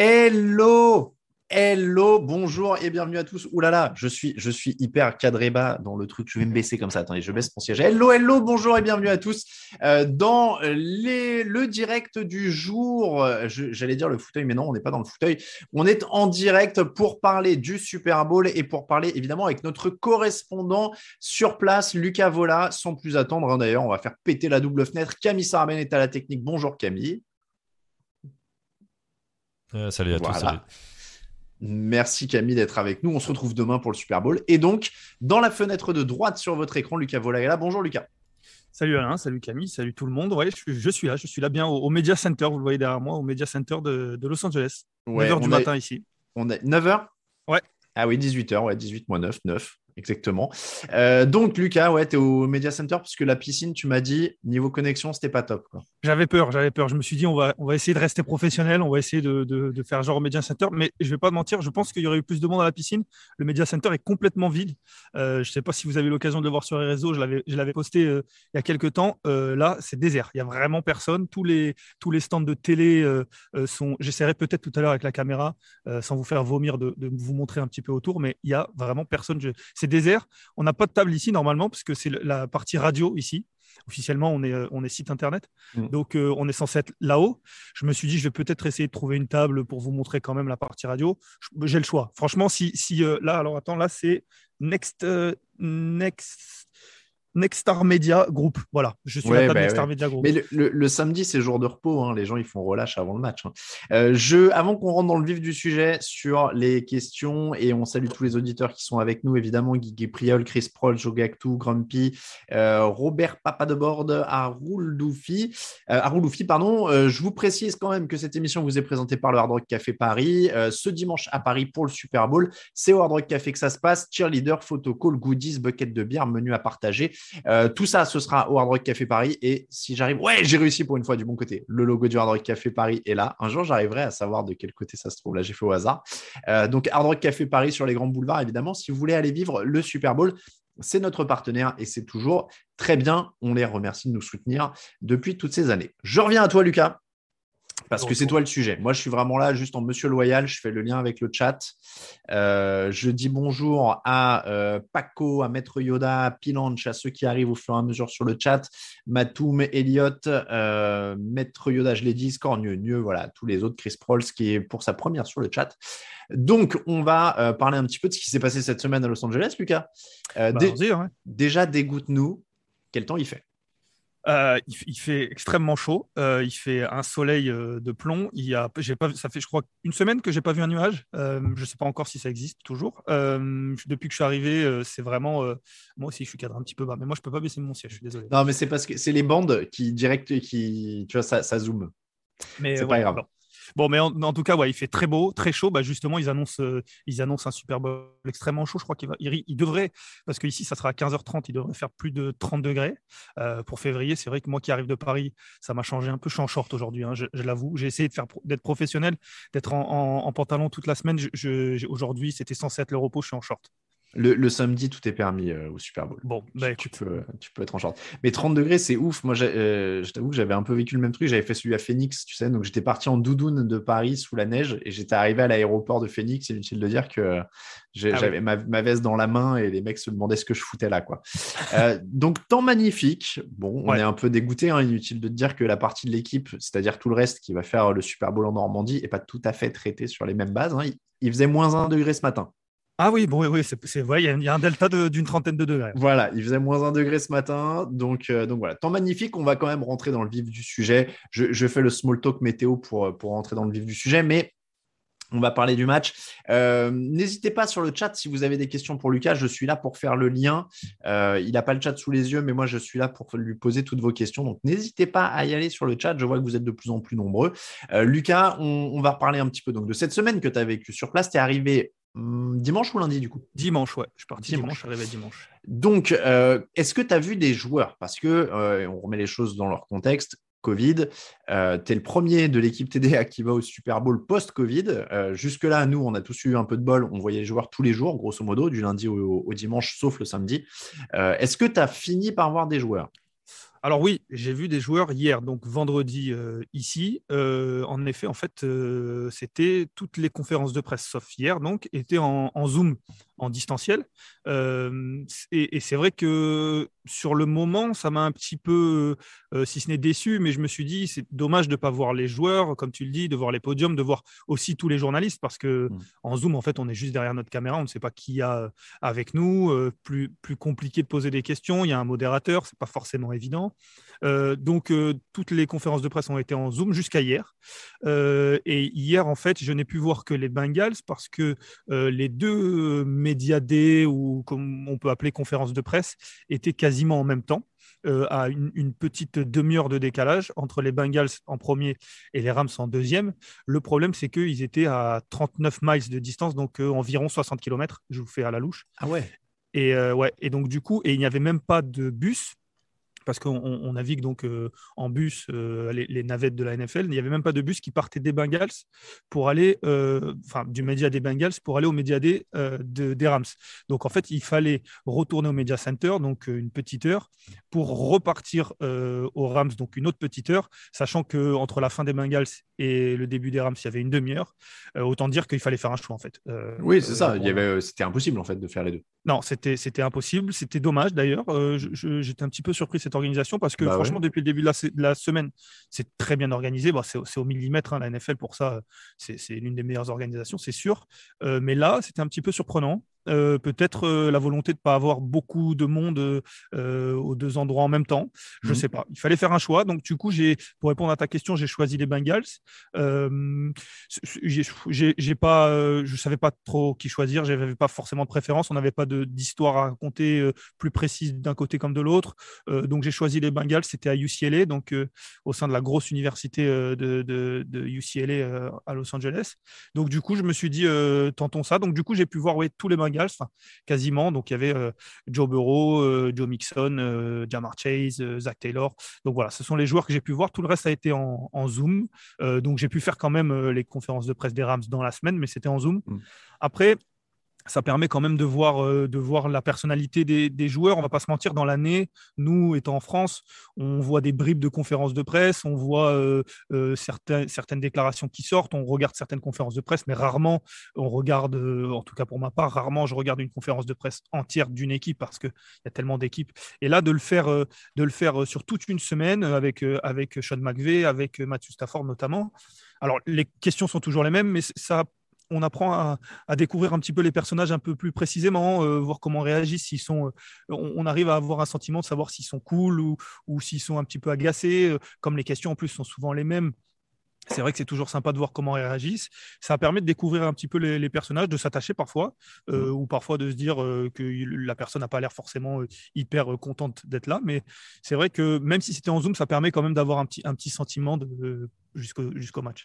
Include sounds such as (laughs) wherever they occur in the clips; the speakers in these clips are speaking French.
Hello Hello, bonjour et bienvenue à tous. Ouh là là, je suis, je suis hyper cadré bas dans le truc. Je vais me baisser comme ça. Attendez, je baisse mon siège. Hello, hello, bonjour et bienvenue à tous euh, dans le direct du jour. J'allais dire le fauteuil, mais non, on n'est pas dans le fauteuil. On est en direct pour parler du Super Bowl et pour parler évidemment avec notre correspondant sur place, Lucas Vola. Sans plus attendre, hein, d'ailleurs, on va faire péter la double fenêtre. Camille Sarben est à la technique. Bonjour Camille. Euh, salut à Voilà. tous. Salut. Merci Camille d'être avec nous. On se retrouve demain pour le Super Bowl. Et donc, dans la fenêtre de droite sur votre écran, Lucas Vola est là. Bonjour Lucas. Salut Alain, salut Camille, salut tout le monde. Ouais, je, suis- je suis là, je suis là bien au, au Media Center, vous le voyez derrière moi, au Media Center de, de Los Angeles. Ouais, 9h du a- matin ici. On est 9h Ouais. Ah oui, 18h, ouais, 18 moins 9, 9, exactement. Euh, donc, Lucas, ouais, tu es au Media Center parce que la piscine, tu m'as dit, niveau connexion, c'était pas top. J'avais peur, j'avais peur. Je me suis dit, on va, on va essayer de rester professionnel, on va essayer de, de- faire genre au Media Center. Mais je vais pas mentir, je pense qu'il y aurait eu plus de monde à la piscine. Le Media Center est complètement vide. Euh, je sais pas si vous avez l'occasion de le voir sur les réseaux, je l'avais, posté euh, il y a quelques temps. Euh, là, c'est désert. Il y a vraiment personne. Tous les, tous les stands de télé sont. J'essaierai peut-être tout à l'heure avec la caméra, sans vous faire vomir, de, vous montrer un petit peu autour, mais il y a vraiment personne. Désert. On n'a pas de table ici normalement, parce que c'est la partie radio ici. Officiellement, on est, euh, on est site internet. Mm. Donc, euh, on est censé être là-haut. Je me suis dit, je vais peut-être essayer de trouver une table pour vous montrer quand même la partie radio. J'ai le choix. Franchement, si, si euh, là, alors attends, là, c'est Next, euh, Next, Next Star Media Group. Voilà, je suis Ouais, la table bah Next Star ouais. Media Group. Mais le, le- le samedi, c'est jour de repos. hein. Les gens, ils font relâche avant le match. hein. Euh, je, avant qu'on rentre dans le vif du sujet sur les questions, et on salue tous les auditeurs qui sont avec nous, évidemment, Guy Priol, Chris Proll, Joe Gactou, Grumpy, euh, Robert Papadebord, Haroul Doufi, euh, Doufi, pardon. Euh, je vous précise quand même que cette émission vous est présentée par le Hard Rock Café Paris. Euh, ce dimanche à Paris pour le Super Bowl, c'est au Hard Rock Café que ça se passe. Cheerleader, photocall, goodies, bucket de bière, menu à partager. Euh, tout ça, ce sera au Hard Rock Café Paris. Et si j'arrive, ouais, j'ai réussi pour une fois du bon côté. Le logo du Hard Rock Café Paris est là. Un jour, j'arriverai à savoir de quel côté ça se trouve. Là, j'ai fait au hasard. Euh, donc, Hard Rock Café Paris sur les grands boulevards, évidemment. Si vous voulez aller vivre le Super Bowl, c'est notre partenaire et c'est toujours très bien. On les remercie de nous soutenir depuis toutes ces années. Je reviens à toi, Lucas. Parce que c'est toi le sujet. Moi, je suis vraiment là juste en monsieur loyal. Je fais le lien avec le chat. Euh, je dis bonjour à euh, Paco, à Maître Yoda, à Pilanch, à ceux qui arrivent au fur et à mesure sur le chat. Matoum, Elliot, euh, Maître Yoda, je l'ai dit, Scornieux, Nieux, voilà, tous les autres. Chris Prolls qui est pour sa première sur le chat. Donc, on va parler un petit peu de ce qui s'est passé cette semaine à Los Angeles, Lucas. Bah, dé- vas-y, ouais. déjà, dégoûte-nous. Quel temps il fait? Euh, il, fait extrêmement chaud. Euh, il fait un soleil euh, de plomb. Il y a, j'ai pas, ça fait, je crois, une semaine que j'ai pas vu un nuage. Je sais pas encore si ça existe toujours. Depuis que je suis arrivé, c'est vraiment. moi aussi, je suis cadré un petit peu bas, mais moi, je peux pas baisser mon siège. Je suis désolé. Non, mais c'est parce que c'est les bandes qui direct, qui, tu vois, ça, ça zoome. Mais c'est pas grave. Bon, Bon, mais en, tout cas, il fait très beau, très chaud. Bah, justement, ils annoncent, euh, ils annoncent un Super Bowl extrêmement chaud. Je crois qu'il il, devrait, parce qu'ici, ça sera à 15h30, il devrait faire plus de 30 degrés euh, pour février. C'est vrai que moi qui arrive de Paris, ça m'a changé un peu. Je suis en short aujourd'hui, hein, je, l'avoue. J'ai essayé d'être professionnel, d'être en, pantalon toute la semaine. Aujourd'hui, c'était censé être le repos. Je suis en short. Le, samedi, tout est permis euh, au Super Bowl. Bon, bah, tu, peux, tu peux être en short. Mais 30 degrés, c'est ouf. Moi, euh, je t'avoue que j'avais un peu vécu le même truc. J'avais fait celui à Phoenix, tu sais. Donc, j'étais parti en doudoune de Paris sous la neige et j'étais arrivé à l'aéroport de Phoenix. Inutile de dire que ah j'avais ma, veste dans la main et les mecs se demandaient ce que je foutais là. quoi. Euh, donc, temps magnifique. Bon, on est un peu dégoûté. Hein. inutile de dire que la partie de l'équipe, c'est-à-dire tout le reste qui va faire le Super Bowl en Normandie, n'est pas tout à fait traité sur les mêmes bases. Hein. Il, il faisait moins 1 degré ce matin. Ah oui, bon, oui, c'est vrai, il y, a un delta d'une trentaine de degrés. Voilà, il faisait moins un degré ce matin. Donc, euh, donc voilà, temps magnifique. On va quand même rentrer dans le vif du sujet. Je, fais le small talk météo pour, pour rentrer dans le vif du sujet, mais on va parler du match. Euh, n'hésitez pas sur le chat si vous avez des questions pour Lucas. Je suis là pour faire le lien. Euh, il n'a pas le chat sous les yeux, mais moi, je suis là pour lui poser toutes vos questions. Donc, n'hésitez pas à y aller sur le chat. Je vois que vous êtes de plus en plus nombreux. Lucas, on, va reparler un petit peu donc, de cette semaine que tu as vécu sur place. Tu es arrivé dimanche ou lundi du coup? Dimanche, ouais. Je suis parti dimanche, je suis dimanche. Donc, euh, est-ce que tu as vu des joueurs? Parce que euh, on remet les choses dans leur contexte. Covid, euh, tu es le premier de l'équipe TDA qui va au Super Bowl post-Covid. Jusque-là, nous, on a tous eu un peu de bol. On voyait les joueurs tous les jours, grosso modo, du lundi au dimanche, sauf le samedi. Est-ce que tu as fini par voir des joueurs? Alors oui, j'ai vu des joueurs hier, donc vendredi euh, ici. Euh, en effet, en fait, euh, c'était toutes les conférences de presse, sauf hier, donc, étaient en, en Zoom en distanciel. Euh, et, c'est vrai que sur le moment, ça m'a un petit peu, euh, si ce n'est déçu, mais je me suis dit, c'est dommage de ne pas voir les joueurs, comme tu le dis, de voir les podiums, de voir aussi tous les journalistes, parce que mm. en Zoom, en fait, on est juste derrière notre caméra, on ne sait pas qui y a euh, avec nous. plus, plus compliqué de poser des questions. Il y a un modérateur, c'est pas forcément évident. donc, toutes les conférences de presse ont été en Zoom jusqu'à hier. et hier, en fait, je n'ai pu voir que les Bengals parce que les deux média D ou comme on peut appeler conférence de presse était quasiment en même temps. Euh, à une, petite demi-heure de décalage entre les Bengals en premier et les Rams en deuxième. Le problème, c'est qu'ils étaient à 39 miles de distance, donc euh, environ 60 km, je vous fais à la louche. Ah ouais et, euh, ouais, et donc du coup, et il n'y avait même pas de bus parce qu'on navigue donc euh, en bus, euh, les, navettes de la NFL. Il n'y avait même pas de bus qui partait des Bengals pour aller, euh, enfin, du média des Bengals pour aller au média des, des Rams. Donc, en fait, il fallait retourner au Media Center, donc une petite heure, pour repartir aux Rams, donc une autre petite heure, sachant qu'entre la fin des Bengals et le début des Rams, il y avait une demi-heure. autant dire qu'il fallait faire un choix, en fait. oui, c'est ça. C'était impossible, en fait, de faire les deux. Non, c'était impossible. C'était dommage, d'ailleurs. J'étais un petit peu surpris cette organisation parce que bah franchement, depuis le début de la, semaine, c'est très bien organisé. Bon, c'est au millimètre, hein, la NFL, pour ça, c'est l'une des meilleures organisations, c'est sûr. Euh, mais là, c'était un petit peu surprenant. Euh, peut-être euh, la volonté de ne pas avoir beaucoup de monde euh, aux deux endroits en même temps. Je ne mhm. sais pas. Il fallait faire un choix. Donc, du coup, pour répondre à ta question, j'ai choisi les Bengals. j'ai pas, je ne savais pas trop qui choisir. Je n'avais pas forcément de préférence. On n'avait pas d'histoire à raconter plus précise d'un côté comme de l'autre. donc, j'ai choisi les Bengals. C'était à UCLA, donc au sein de la grosse université de, de, de UCLA à Los Angeles. Donc, du coup, je me suis dit, tentons ça. Donc, du coup, j'ai pu voir ouais, tous les Bengals quasiment. Donc il y avait euh, Joe Burrow, euh, Joe Mixon, euh, Jamar Chase, Zach Taylor. Donc voilà, ce sont les joueurs que j'ai pu voir. Tout le reste a été en, Zoom. donc j'ai pu faire quand même les conférences de presse des Rams dans la semaine, mais c'était en Zoom. Mm. Après, ça permet quand même de voir, euh, de voir la personnalité des, joueurs. On va pas se mentir, dans l'année, nous, étant en France, on voit des bribes de conférences de presse, on voit euh, euh, certaines, déclarations qui sortent, on regarde certaines conférences de presse, mais rarement on regarde, en tout cas pour ma part, rarement je regarde une conférence de presse entière d'une équipe parce qu'il y a tellement d'équipes. Et là, de le faire, de le faire sur toute une semaine avec, avec Sean McVay, avec Matthew Stafford notamment. Alors, les questions sont toujours les mêmes, mais ça on apprend à, découvrir un petit peu les personnages un peu plus précisément, euh, voir comment réagissent, s'ils sont, euh, on, arrive à avoir un sentiment de savoir s'ils sont cool ou, s'ils sont un petit peu agacés. Euh, comme les questions en plus sont souvent les mêmes, c'est vrai que c'est toujours sympa de voir comment ils réagissent. Ça permet de découvrir un petit peu les, personnages, de s'attacher parfois, mmh. ou parfois de se dire que la personne n'a pas l'air forcément hyper contente d'être là. Mais c'est vrai que même si c'était en Zoom, ça permet quand même d'avoir un petit, un petit sentiment jusqu'au match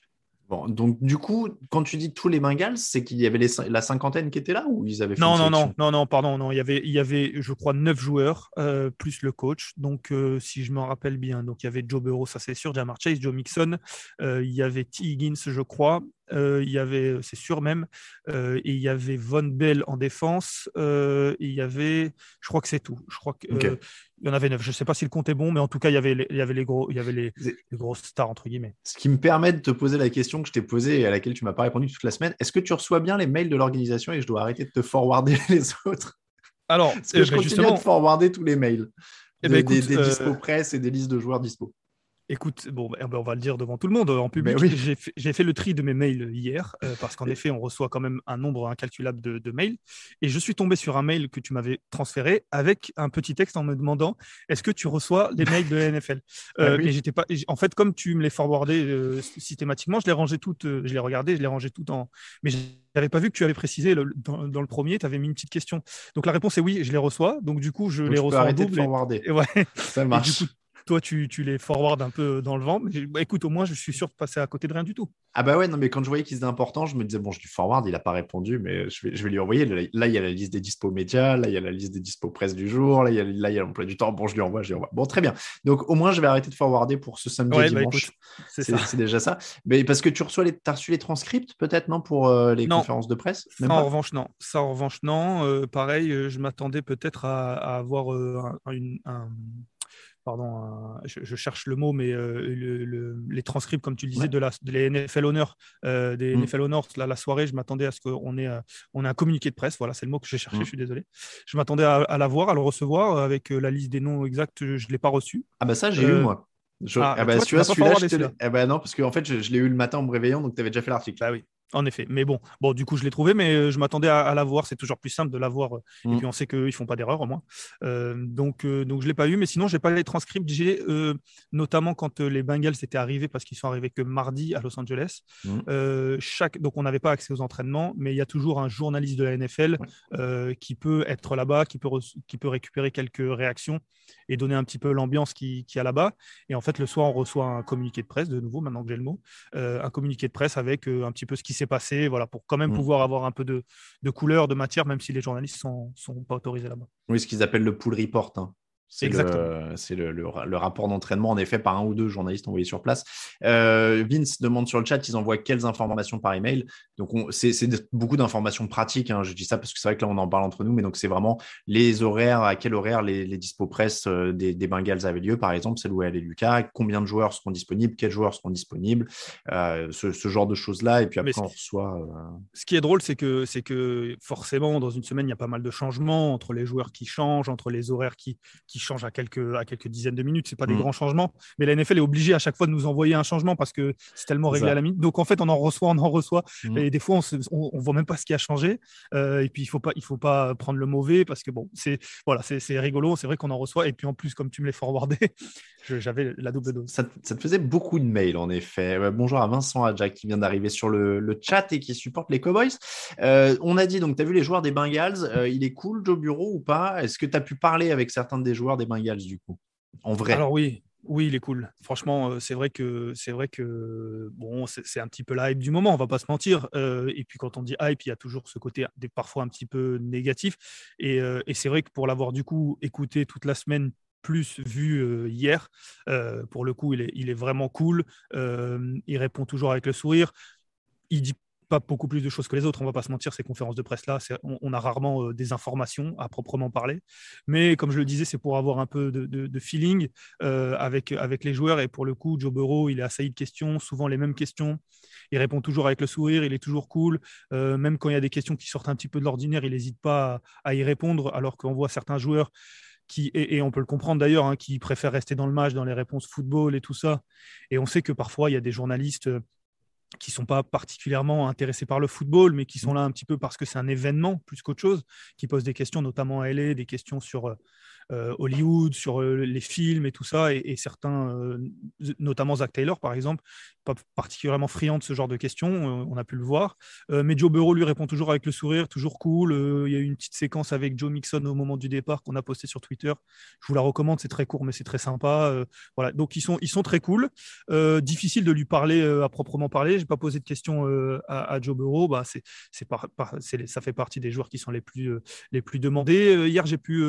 donc du coup, quand tu dis tous les Bengals, c'est qu'il y avait la cinquantaine qui était là ou ils avaient fait Non, non, non, non, non, pardon, non. Il y avait, il y avait, je crois, neuf joueurs euh, plus le coach. Donc, euh, si je me rappelle bien, donc il y avait Joe Burrow, ça c'est sûr, Jamar Chase, Joe Mixon, euh, il y avait T. Higgins, je crois, il y avait, c'est sûr même, et il y avait Von Bell en défense, et il y avait, je crois que c'est tout. Je crois que il y en avait neuf. Je ne sais pas si le compte est bon, mais en tout cas, il y avait les, il y avait les gros, il y avait les, grosses stars entre guillemets. Ce qui me permet de te poser la question que je t'ai posée et à laquelle tu m'as pas répondu toute la semaine. Est-ce que tu reçois bien les mails de l'organisation et je dois arrêter de te forwarder (laughs) les autres? Alors, Parce que je ben, continue justement... à te forwarder tous les mails? eh ben, des, des, dispo presse et des listes de joueurs dispo. Écoute, bon, ben, ben, on va le dire devant tout le monde en public. Oui. J'ai fait, le tri de mes mails hier euh, parce qu'en effet, on reçoit quand même un nombre incalculable de, mails. Et je suis tombé sur un mail que tu m'avais transféré avec un petit texte en me demandant est-ce que tu reçois les mails de la (laughs) NFL euh, ah Et j'étais pas. En fait, comme tu me les forwardais euh, systématiquement, je les rangeais toutes. je les regardais, je les rangeais toutes en. Mais n'avais pas vu que tu avais précisé dans, le premier, tu avais mis une petite question. Donc la réponse est oui, je les reçois. Donc du coup, je les reçois en double. De forwarder. Et, ouais. Ça marche toi, tu, les forward un peu dans le vent. Mais bah, écoute, au moins, je suis sûr de passer à côté de rien du tout. Ah bah ouais, non, mais quand je voyais qu'il était important, je me disais, bon, je lui forward, il n'a pas répondu, mais je vais, je vais lui envoyer. Là, il y a la liste des dispo médias, là, il y a la liste des dispo presse du jour, là, il y a, là, il y a l'emploi du temps. Bon, je lui envoie, je lui envoie. Bon, très bien. Donc, au moins, je vais arrêter de forwarder pour ce samedi et bah, dimanche. c'est déjà ça. Mais parce que tu reçois les, as reçu les transcripts, peut-être, non, pour euh, les conférences de presse? Ça, en revanche, non. Ça, en revanche, non. Euh, pareil, euh, je m'attendais peut-être à, avoir un pardon, je, cherche le mot, mais euh, les transcripts, comme tu le disais, de, la, les NFL Honor, euh, des NFL Honors, la soirée, je m'attendais à ce qu'on ait, on ait un communiqué de presse. Voilà, c'est le mot que j'ai cherché, mm. je suis désolé. Je m'attendais à, l'avoir, à le recevoir avec euh, la liste des noms exacts, je ne l'ai pas reçu. Ah, bah ça, j'ai eu moi. ah, ah bah, celui-là, celui eh ben non, parce qu'en fait, je, je l'ai eu le matin en me réveillant, donc tu avais déjà fait l'article. Ah oui. En effet, mais bon, bon, du coup, je l'ai trouvé, mais euh, je m'attendais à, l'avoir. C'est toujours plus simple de l'avoir. Euh, et mm. puis, on sait qu'ils font pas d'erreur au moins. Euh, donc, donc, je l'ai pas eu, mais sinon, j'ai pas les transcripts. J'ai notamment quand les Bengals étaient arrivés, parce qu'ils sont arrivés que mardi à Los Angeles. Mm. chaque, donc, on n'avait pas accès aux entraînements, mais il y a toujours un journaliste de la NFL qui peut être là-bas, qui peut, qui peut récupérer quelques réactions et donner un petit peu l'ambiance qui, qui a là-bas. Et en fait, le soir, on reçoit un communiqué de presse, de nouveau, maintenant que j'ai le mot, un communiqué de presse avec un petit peu ce qui s'est passé, voilà, pour quand même mmh. pouvoir avoir un peu de, de, couleur, de matière, même si les journalistes sont, sont pas autorisés là-bas. Oui, ce qu'ils appellent le pool report. Hein. C'est le, le, le, rapport d'entraînement, en effet, par un ou deux journalistes envoyés sur place. Euh, Vince demande sur le chat, ils envoient quelles informations par email. Donc, c'est beaucoup d'informations pratiques. Hein. Je dis ça parce que c'est vrai que là, on en parle entre nous, mais donc c'est vraiment les horaires, à quel horaire les, les dispo presse euh, des, des, Bengals avaient lieu, par exemple, celle où elle est Lucas, combien de joueurs seront disponibles, quels joueurs seront disponibles, euh, ce, ce, genre de choses-là. Et puis après, on reçoit. Ce qui est drôle, c'est que, que forcément, dans une semaine, il y a pas mal de changements entre les joueurs qui changent, entre les horaires qui, qui change à quelques, à quelques dizaines de minutes. Ce pas des mm. grands changements. Mais la NFL est obligée à chaque fois de nous envoyer un changement parce que c'est tellement réglé à la minute. Donc en fait, on en reçoit, on en reçoit. Mm. Et des fois, on ne voit même pas ce qui a changé. Euh, et puis, il ne faut, pas, il faut pas prendre le mauvais parce que bon, c'est voilà, rigolo. C'est vrai qu'on en reçoit. Et puis en plus, comme tu me l'as forwardé, (laughs) j'avais la double dose. Ça, te faisait beaucoup de mails en effet. bonjour à Vincent Adjac qui vient d'arriver sur le, chat et qui supporte les Cowboys. Euh, on a dit, donc, tu as vu les joueurs des Bengals. Euh, il est cool, Joe Bureau, ou pas? Est-ce que tu as pu parler avec certains des joueurs des Bengals du coup En vrai Alors oui, oui, il est cool. Franchement, euh, c'est vrai que c'est vrai que bon, c'est un petit peu la hype du moment, on va pas se mentir. Euh, et puis quand on dit hype, il y a toujours ce côté parfois un petit peu négatif. Et, euh, et c'est vrai que pour l'avoir du coup écouté toute la semaine plus vu hier, pour le coup, il est, il est vraiment cool. il répond toujours avec le sourire. Il dit pas beaucoup plus de choses que les autres, on va pas se mentir, ces conférences de presse-là, on, a rarement euh, des informations à proprement parler. Mais comme je le disais, c'est pour avoir un peu de, feeling euh, avec, avec les joueurs. Et pour le coup, Joe Burrow, il est assailli de questions, souvent les mêmes questions. Il répond toujours avec le sourire, il est toujours cool. Euh, même quand il y a des questions qui sortent un petit peu de l'ordinaire, il n'hésite pas à, y répondre, alors qu'on voit certains joueurs qui, et, on peut le comprendre d'ailleurs, hein, qui préfèrent rester dans le match, dans les réponses football et tout ça. Et on sait que parfois, il y a des journalistes qui sont pas particulièrement intéressés par le football, mais qui sont là un petit peu parce que c'est un événement plus qu'autre chose, qui posent des questions, notamment à LA, des questions sur euh, Hollywood, sur euh, les films et tout ça, et, certains, euh, notamment Zach Taylor par exemple, pas particulièrement friand de ce genre de questions, on a pu le voir. mais Joe Burrow lui répond toujours avec le sourire, toujours cool. Il y a eu une petite séquence avec Joe Mixon au moment du départ qu'on a posté sur Twitter. Je vous la recommande, c'est très court, mais c'est très sympa. voilà, donc ils sont, ils sont très cool. difficile de lui parler à proprement parler. J'ai pas posé de questions à, Joe Burrow. Bah, c'est, c'est ça fait partie des joueurs qui sont les plus, les plus demandés. hier, j'ai pu,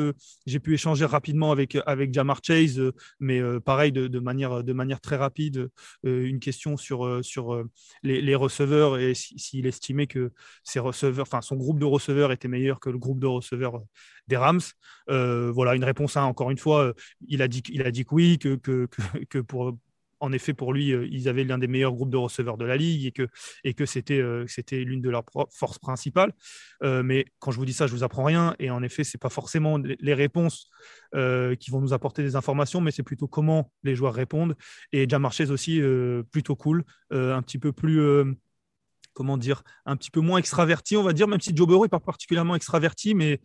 j'ai pu échanger rapidement avec, avec Jamar Chase, mais pareil, de, manière, de manière très rapide, une question sur, sur les, receveurs et s'il estimait que ses receveurs, enfin, son groupe de receveurs était meilleur que le groupe de receveurs des Rams. voilà, une réponse, à, encore une fois, il a dit, il a dit que oui, que, que, que pour, en effet, pour lui, euh, ils avaient l'un des meilleurs groupes de receveurs de la ligue et que, euh, c'était l'une de leurs forces principales. Euh, mais quand je vous dis ça, je vous apprends rien. Et en effet, ce n'est pas forcément les réponses qui vont nous apporter des informations, mais c'est plutôt comment les joueurs répondent. Et Jamar Chase aussi, plutôt cool, un petit peu plus comment dire, un petit peu moins extraverti, on va dire, même si Joe Burrow n'est pas particulièrement extraverti, mais,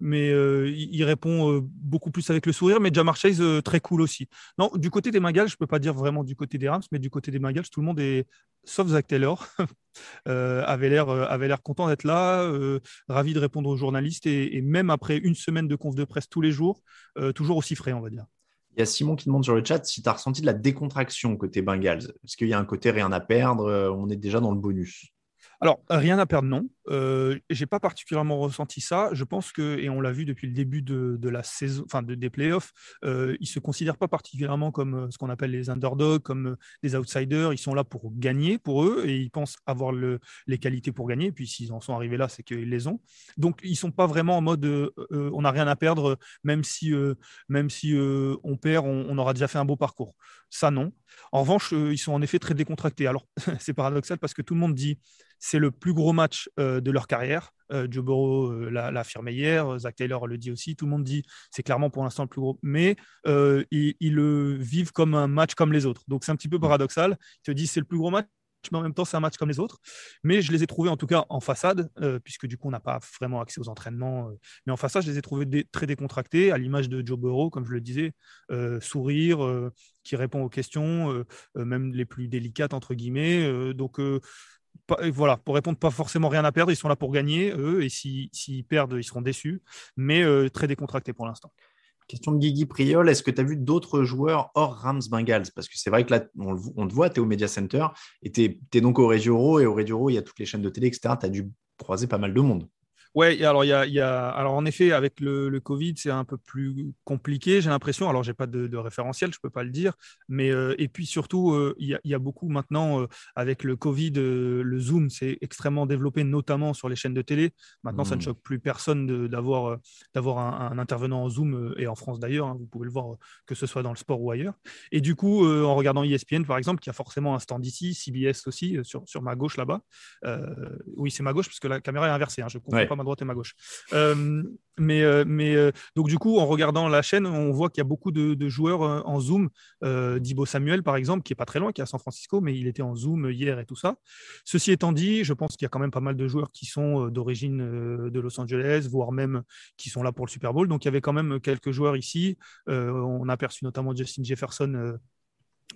mais euh, il répond euh, beaucoup plus avec le sourire. Mais Jamar Chase, euh, très cool aussi. Non, du côté des Bengals, je ne peux pas dire vraiment du côté des Rams, mais du côté des Bengals, tout le monde est, sauf Zach Taylor, (laughs) avait l'air content d'être là, ravi de répondre aux journalistes et, même après une semaine de conf de presse tous les jours, toujours aussi frais, on va dire. Il y a Simon qui demande sur le chat si tu as ressenti de la décontraction côté Bengals. Est-ce qu'il y a un côté rien à perdre On est déjà dans le bonus? Alors, rien à perdre, non. Euh, j'ai pas particulièrement ressenti ça. Je pense que, et on l'a vu depuis le début de, la saison, des playoffs, euh, ils se considèrent pas particulièrement comme euh, ce qu'on appelle les underdogs, comme euh, des outsiders. Ils sont là pour gagner pour eux et ils pensent avoir le, les qualités pour gagner. Puis s'ils en sont arrivés là, c'est qu'ils les ont. Donc ils sont pas vraiment en mode on n'a rien à perdre, même si même si on perd, on, aura déjà fait un beau parcours. Ça non. En revanche, ils sont en effet très décontractés. Alors (laughs) c'est paradoxal parce que tout le monde dit c'est le plus gros match de leur carrière. Euh, Joe Burrow euh, l'a affirmé hier, Zach Taylor le dit aussi, tout le monde dit c'est clairement pour l'instant le plus gros, mais euh, ils, le vivent comme un match comme les autres. Donc c'est un petit peu paradoxal. Ils te disent c'est le plus gros match, mais en même temps c'est un match comme les autres. Mais je les ai trouvés en tout cas en façade, puisque du coup on n'a pas vraiment accès aux entraînements. mais en façade, je les ai trouvés très décontractés, à l'image de Joe Burrow, comme je le disais, sourire, qui répond aux questions, même les plus délicates entre guillemets. donc voilà, pour répondre, pas forcément rien à perdre. Ils sont là pour gagner, eux, et s'ils perdent, ils seront déçus, mais euh, très décontractés pour l'instant. Question de Guigui Priol, est-ce que tu as vu d'autres joueurs hors Rams Bengals? Parce que c'est vrai que là, on, te voit, tu es au Media Center, et tu es, donc au Reggioro, et au Reggioro, il y a toutes les chaînes de télé, etc. Tu as dû croiser pas mal de monde. Ouais, alors il y a, alors en effet avec le, Covid c'est un peu plus compliqué, j'ai l'impression. Alors j'ai pas de, référentiel, je peux pas le dire, mais euh, et puis surtout euh, il y, a beaucoup maintenant euh, avec le Covid, le Zoom s'est extrêmement développé, notamment sur les chaînes de télé. Maintenant ça ne mmh. choque plus personne d'avoir d'avoir un, intervenant en Zoom et en France d'ailleurs. Hein, vous pouvez le voir que ce soit dans le sport ou ailleurs. Et du coup en regardant ESPN par exemple, qui a forcément un stand ici, CBS aussi sur, sur ma gauche là-bas. oui c'est ma gauche parce que la caméra est inversée. Hein, je comprends pas ma droite et ma gauche. Euh, mais, euh, mais euh, donc du coup, en regardant la chaîne, on voit qu'il y a beaucoup de, joueurs en Zoom. Dibo Samuel, par exemple, qui est pas très loin, qui est à San Francisco, mais il était en Zoom hier et tout ça. Ceci étant dit, je pense qu'il y a quand même pas mal de joueurs qui sont d'origine de Los Angeles, voire même qui sont là pour le Super Bowl. Donc il y avait quand même quelques joueurs ici. on a aperçu notamment Justin Jefferson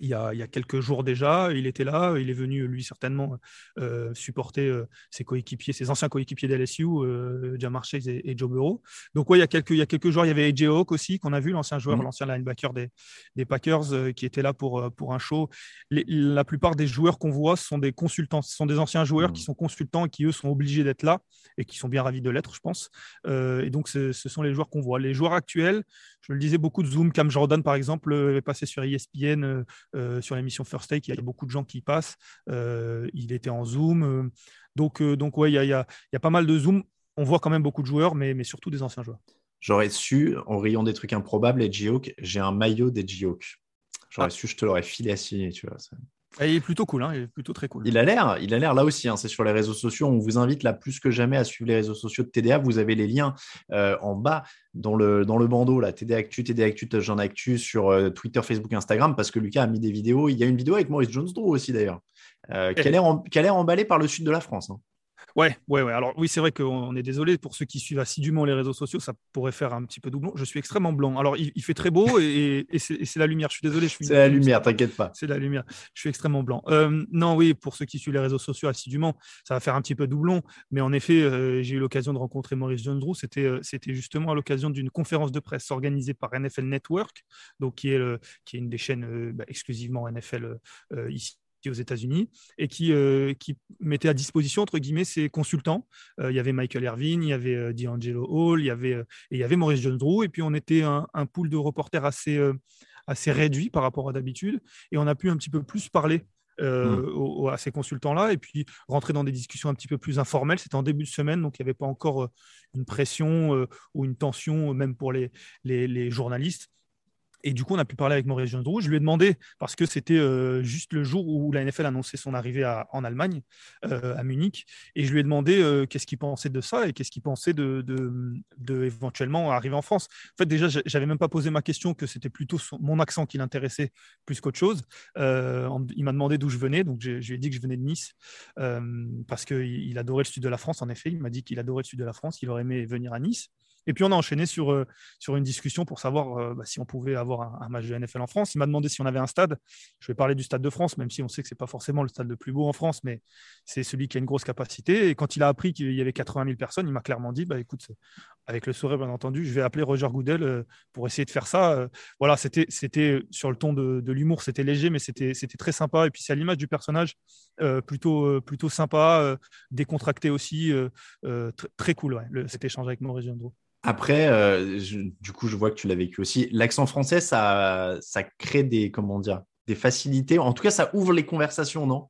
il y, a, quelques jours déjà, il était là, il est venu lui certainement euh, supporter euh, ses coéquipiers, ses anciens coéquipiers d'LSU, euh, Jamar Chase et, Joe Burrow. Donc ouais, il y a quelques, il y a quelques jours, il y avait AJ Hawk aussi qu'on a vu, l'ancien joueur, mhm. l'ancien linebacker des, des Packers euh, qui était là pour, pour un show. la plupart des joueurs qu'on voit sont des consultants, ce sont des anciens joueurs qui mhm. sont consultants et qui eux sont obligés d'être là et qui sont bien ravis de l'être, je pense. et donc ce, sont les joueurs qu'on voit. Les joueurs actuels, je le disais, beaucoup de Zoom, Cam Jordan par exemple est passé sur ESPN sur l'émission First Take, il y a beaucoup de gens qui passent. Euh, il était en Zoom. Euh, donc, donc ouais, il y a, pas mal de Zoom. On voit quand même beaucoup de joueurs, mais, mais surtout des anciens joueurs. J'aurais su, en riant des trucs improbables, et j'ai un maillot des G-Hawk. J'aurais ah. su, je te l'aurais filé à signer, tu vois. Il est plutôt cool, hein, il est plutôt très cool. Il a l'air, il a l'air là aussi. Hein, c'est sur les réseaux sociaux. On vous invite là plus que jamais à suivre les réseaux sociaux de TDA. Vous avez les liens en bas dans le, dans le bandeau, là, TD Actu, TD Actu, j'en Actu sur euh, Twitter, Facebook, Instagram, parce que Lucas a mis des vidéos. Il y a une vidéo avec Maurice Jones-Drew aussi, d'ailleurs, euh, qui, a l'air emballé par le sud de la France. Hein. Ouais, ouais, ouais. Alors oui, c'est vrai qu'on est désolé pour ceux qui suivent assidûment les réseaux sociaux, ça pourrait faire un petit peu doublon. Je suis extrêmement blanc. Alors il, fait très beau et, c'est la lumière. Je suis désolé. C'est la lumière, t'inquiète pas. C'est la lumière. Je suis extrêmement blanc. Euh, non, oui, pour ceux qui suivent les réseaux sociaux assidûment, ça va faire un petit peu doublon. Mais en effet, euh, j'ai eu l'occasion de rencontrer Maurice Jones-Drew. C'était, euh, c'était justement à l'occasion d'une conférence de presse organisée par NFL Network, donc qui est, qui est une des chaînes bah, exclusivement NFL ici aux États-Unis, et qui, qui mettait à disposition, entre guillemets, ses consultants. il y avait Michael Irvine, il y avait D'Angelo Hall, il y avait, et il y avait Maurice Jones-Drew, et puis on était un, un pool de reporters assez, assez réduit par rapport à d'habitude, et on a pu un petit peu plus parler euh, à ces consultants-là et puis rentrer dans des discussions un petit peu plus informelles. C'était en début de semaine, donc il n'y avait pas encore euh, une pression euh, ou une tension, même pour les, les journalistes. Et du coup, on a pu parler avec Maurice Gendreau. Je lui ai demandé, parce que c'était euh, juste le jour où la NFL annonçait son arrivée en Allemagne, euh, à Munich, et je lui ai demandé euh, qu'est-ce qu'il pensait de ça et qu'est-ce qu'il pensait de, éventuellement arriver en France. En fait, déjà, j'avais même pas posé ma question que c'était plutôt mon accent qui l'intéressait plus qu'autre chose. il m'a demandé d'où je venais, donc je, lui ai dit que je venais de Nice, parce qu'il il adorait le sud de la France, en effet. Il m'a dit qu'il adorait le sud de la France, qu'il aurait aimé venir à Nice. Et puis on a enchaîné sur, euh, une discussion pour savoir euh, bah, si on pouvait avoir un, match de NFL en France. Il m'a demandé si on avait un stade. Je vais parler du Stade de France, même si on sait que ce n'est pas forcément le stade le plus beau en France, mais c'est celui qui a une grosse capacité. Et quand il a appris qu'il y avait 80 000 personnes, il m'a clairement dit bah, écoute, avec le sourire bien entendu, je vais appeler Roger Goodell euh, pour essayer de faire ça. voilà, c'était sur le ton de, l'humour, c'était léger, mais c'était très sympa. Et puis c'est à l'image du personnage, plutôt, plutôt sympa, décontracté aussi, très cool, ouais, cet échange avec Maurice Gendreau. Après, euh, du coup, je vois que tu l'as vécu aussi. L'accent français, ça, ça crée des, comment des facilités. En tout cas, ça ouvre les conversations, non?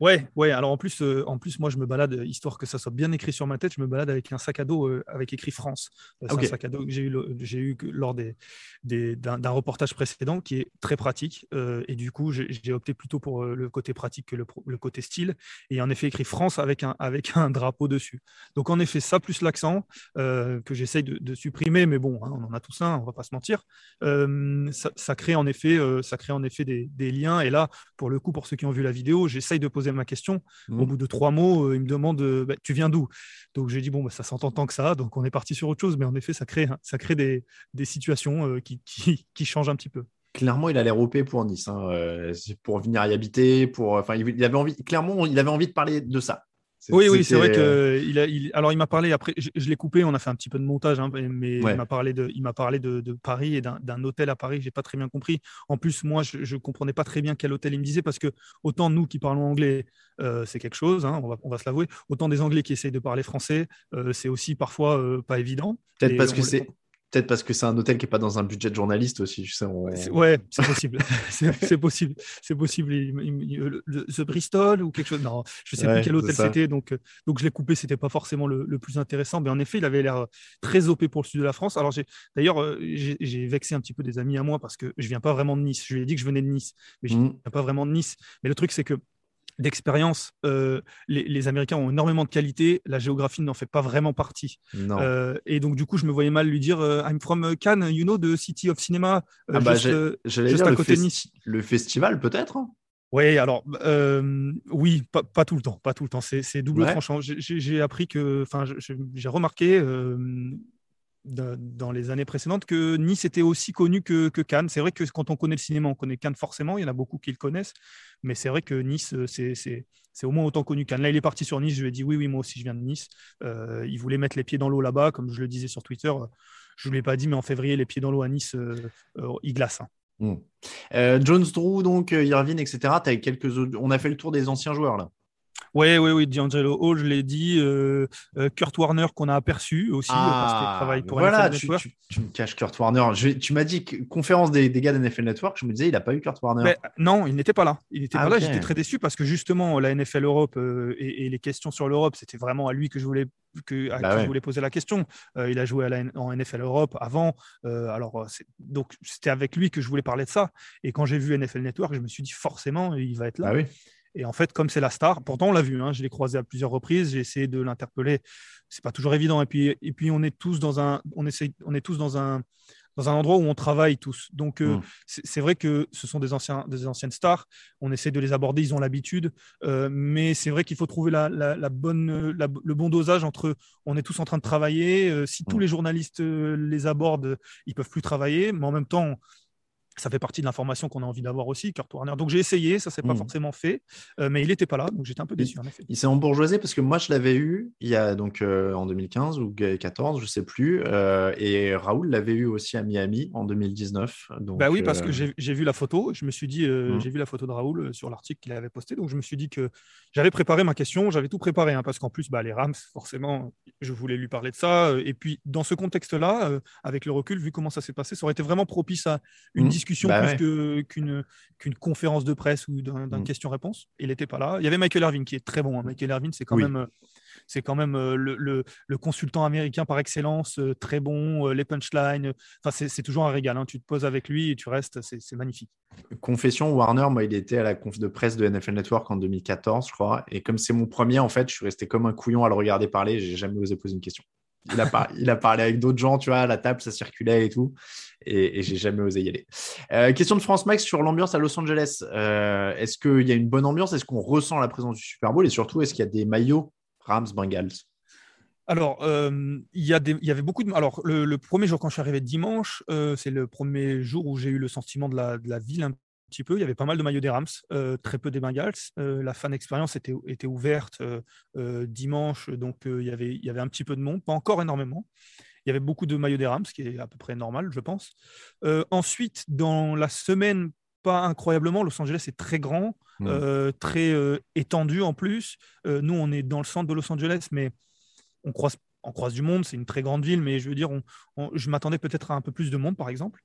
Ouais, ouais. Alors en plus, euh, en plus, moi, je me balade, euh, histoire que ça soit bien écrit sur ma tête, je me balade avec un sac à dos euh, avec écrit France. C'est un sac à dos que j'ai eu, j'ai eu lors des, d'un, reportage précédent qui est très pratique. et du coup, j'ai, opté plutôt pour le côté pratique que le, le, côté style. Et en effet, écrit France avec un, avec (laughs) un drapeau dessus. Donc en effet, ça plus l'accent que j'essaye de, supprimer, mais bon, hein, on en a tous un, on va pas se mentir. Ça, crée en effet, ça crée en effet des, des liens. Et là, pour le coup, pour ceux qui ont vu la vidéo, j'essaye de poser ma question. Au mmh. bout de trois mots, euh, il me demande euh, bah, Tu viens d'où? Donc j'ai dit Bon, bah, ça s'entend tant que ça. Donc on est parti sur autre chose. Mais en effet, ça crée, ça crée des, des situations euh, qui, qui, (laughs) qui, changent un petit peu. Clairement, il a l'air OP pour Nice. Hein. pour venir y habiter. Pour... Enfin, il avait envie, clairement, il avait envie de parler de ça. Oui, oui, c'est vrai que euh, il a, il... alors il m'a parlé après, je, l'ai coupé, on a fait un petit peu de montage, hein, mais il m'a parlé de, il m'a parlé de, de, Paris et d'un hôtel à Paris. J'ai pas très bien compris. En plus, moi, je, je comprenais pas très bien quel hôtel il me disait parce que autant nous qui parlons anglais, euh, c'est quelque chose, hein, on va, on va se l'avouer. Autant des Anglais qui essayent de parler français, euh, c'est aussi parfois pas évident. Peut-être parce que c'est Peut-être parce que c'est un hôtel qui n'est pas dans un budget de journaliste aussi. Je sais, Ouais, (laughs) c'est possible. c'est possible. C'est possible. The Bristol ou quelque chose. Non, je ne sais plus quel hôtel c'était. Donc, euh, donc je l'ai coupé. C'était pas forcément le, plus intéressant. Mais en effet, il avait l'air très OP pour le sud de la France. Alors, d'ailleurs, euh, j'ai vexé un petit peu des amis à moi parce que je viens pas vraiment de Nice. Je lui ai dit que je venais de Nice, mais je ne mmh. viens pas vraiment de Nice. Mais le truc, c'est que d'expérience. Euh, les, Américains ont énormément de qualité. La géographie n'en fait pas vraiment partie. Euh, et donc, du coup, je me voyais mal lui dire euh, I'm from Cannes, you know, the city of cinema. Ah bah, dire à côté le, Nice. le festival, peut-être? Oui, alors oui, pas, tout le temps, pas tout le temps. C'est double tranchant. J'ai appris que, enfin, j'ai remarqué dans les années précédentes que Nice était aussi connu que, Cannes. C'est vrai que quand on connaît le cinéma, on connaît Cannes forcément, il y en a beaucoup qui le connaissent, mais c'est vrai que Nice, euh, c'est au moins autant connu Cannes. Là, il est parti sur Nice, je lui ai dit oui, oui, moi aussi je viens de Nice. Euh, il voulait mettre les pieds dans l'eau là-bas, comme je le disais sur Twitter. Je ne lui ai pas dit, mais en février, les pieds dans l'eau à Nice, euh, il glace. Hein. Hmm. Jones Drew, donc Irvin, etc. As quelques On a fait le tour des anciens joueurs là. Oui, oui, oui, D'Angelo Hall, je l'ai dit. Euh, euh, Kurt Warner qu'on a aperçu aussi parce qu'il ah, travaille pour voilà, NFL Network. Tu, me caches Kurt Warner. tu m'as dit conférence des, des, gars de NFL Network. Je me disais, il n'a pas eu Kurt Warner. non, il n'était pas là. Il n'était ah, pas là. J'étais très déçu parce que justement, la NFL Europe euh, et, les questions sur l'Europe, c'était vraiment à lui que je voulais que, à bah qui je voulais poser la question. il a joué à la, en NFL Europe avant, alors donc c'était avec lui que je voulais parler de ça. Et quand j'ai vu NFL Network, je me suis dit forcément il va être là. Bah oui. Et en fait, comme c'est la star, pourtant on l'a vu, hein, je l'ai croisé à plusieurs reprises, j'ai essayé de l'interpeller. C'est pas toujours évident. Et puis, et puis on est tous dans un, on essaie, on est tous dans un, dans un endroit où on travaille tous. Donc, euh, mmh. c'est vrai que ce sont des, anciens, des anciennes stars. On essaie de les aborder, ils ont l'habitude. Euh, mais c'est vrai qu'il faut trouver la, la, bonne, le bon dosage entre on est tous en train de travailler. Euh, si tous mmh. les journalistes les abordent, ils peuvent plus travailler. Mais en même temps, ça fait partie de l'information qu'on a envie d'avoir aussi, Kurt Warner. Donc j'ai essayé, ça s'est pas mmh. forcément fait, euh, mais il n'était pas là, donc j'étais un peu déçu en effet. Il s'est embourgeoisé parce que moi je l'avais eu il y a donc euh, en 2015 ou 2014, je sais plus, euh, et Raoul l'avait eu aussi à Miami en 2019. Donc, bah oui, parce que j'ai vu la photo, je me suis dit, mmh. j'ai vu la photo de Raoul sur l'article qu'il avait posté, donc je me suis dit que j'avais préparé ma question, j'avais tout préparé, hein, parce qu'en plus bah, les Rams, forcément, je voulais lui parler de ça, et puis dans ce contexte-là, avec le recul, vu comment ça s'est passé, ça aurait été vraiment propice à une mmh. Discussion bah plus que qu'une qu'une conférence de presse ou d'un mm. question-réponse. Il n'était pas là. Il y avait Michael Irvin qui est très bon. Hein. Michael Irvin, c'est quand même c'est quand même euh, le, le, consultant américain par excellence, euh, très bon, euh, les punchlines. Enfin, c'est toujours un régal. Hein. Tu te poses avec lui et tu restes, c'est magnifique. Confession, Warner, moi, il était à la conf de presse de NFL Network en 2014, je crois. Et comme c'est mon premier, en fait, je suis resté comme un couillon à le regarder parler. J'ai jamais osé poser une question. Il a, parlé avec d'autres gens, tu vois, à la table, ça circulait et tout. Et, j'ai jamais osé y aller. Euh, question de France Max sur l'ambiance à Los Angeles. Euh, est-ce qu'il y a une bonne ambiance? Est-ce qu'on ressent la présence du Super Bowl? Et surtout, est-ce qu'il y a des maillots Rams Bengals? Alors, euh, il, y avait beaucoup de. Alors, le, premier jour, quand je suis arrivé dimanche, c'est le premier jour où j'ai eu le sentiment de la, de la ville un petit peu. Il y avait pas mal de maillots des Rams, euh, très peu des Bengals. Euh, la fan expérience était, était ouverte euh, dimanche, donc il, y avait, il y avait un petit peu de monde, pas encore énormément. Il y avait beaucoup de maillots des Rams, ce qui est à peu près normal, je pense. ensuite, dans la semaine, pas incroyablement, Los Angeles est très grand, mmh. très étendu en plus. nous, on est dans le centre de Los Angeles, mais on croise on croise du monde, c'est une très grande ville, mais je veux dire, je m'attendais peut-être à un peu plus de monde, par exemple.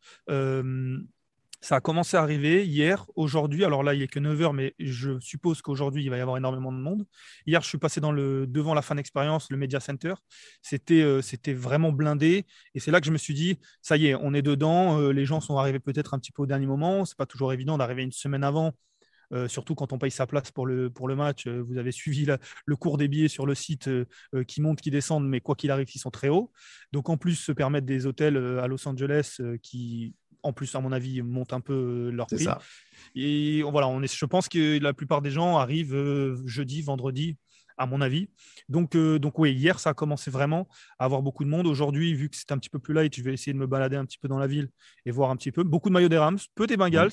Ça a commencé à arriver hier, aujourd'hui. Alors là, il n'est que 9 h mais je suppose qu'aujourd'hui, il va y avoir énormément de monde. Hier, je suis passé dans le, devant la fan expérience, le Media Center. C'était euh, c'était vraiment blindé. Et c'est là que je me suis dit, ça y est, on est dedans. Euh, les gens sont arrivés peut-être un petit peu au dernier moment. Ce n'est pas toujours évident d'arriver une semaine avant. Euh, surtout quand on paye sa place pour le, pour le match. vous avez suivi le cours des billets sur le site qui montent, qui descendent, mais quoi qu'il arrive, ils sont très hauts. Donc en plus, se permettre des hôtels à Los Angeles qui en plus, à mon avis, montent un peu euh, leur prix. Ça. Et voilà, on est, je pense que la plupart des gens arrivent euh, jeudi, vendredi, à mon avis. Donc, euh, donc oui, hier, ça a commencé vraiment à avoir beaucoup de monde. Aujourd'hui, vu que c'est un petit peu plus light, je vais essayer de me balader un petit peu dans la ville et voir un petit peu. Beaucoup de maillots des Rams, peu des Bengals.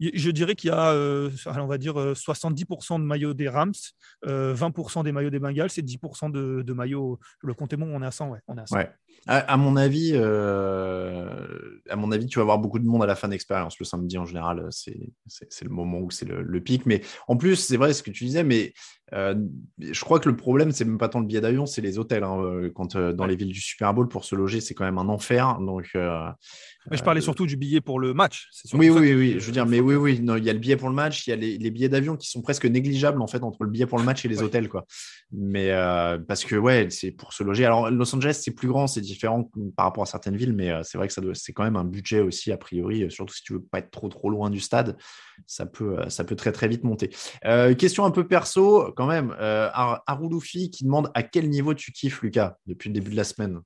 Je dirais qu'il y a, on va dire, 70% de maillots des Rams, 20% des maillots des Bengals et 10% de, de maillots. Le compte est bon, on est à 100, ouais. À 100. Ouais. À, mon avis, euh, à mon avis, tu vas avoir beaucoup de monde à la fin d'expérience. Le samedi, en général, c'est le moment où c'est le, pic. Mais en plus, c'est vrai ce que tu disais, mais euh, je crois que le problème, c'est même pas tant le billet d'avion, c'est les hôtels. Hein. Euh, quand dans les villes du Super Bowl, pour se loger, c'est quand même un enfer. Donc, mais je parlais surtout du billet pour le match. Oui, oui, oui. Je veux dire, mais oui, oui. il y a le billet pour le match, il y a les, billets d'avion qui sont presque négligeables en fait entre le billet pour le match et les hôtels, quoi. Mais parce que ouais, c'est pour se loger. Alors Los Angeles, c'est plus grand, c'est différent par rapport à certaines villes, mais euh, c'est vrai que ça c'est quand même un budget aussi, a priori, euh, surtout si tu veux pas être trop trop loin du stade, ça peut, euh, ça peut très très vite monter. question un peu perso, quand même, Arouloufi qui demande à quel niveau tu kiffes, Lucas, depuis le début de la semaine?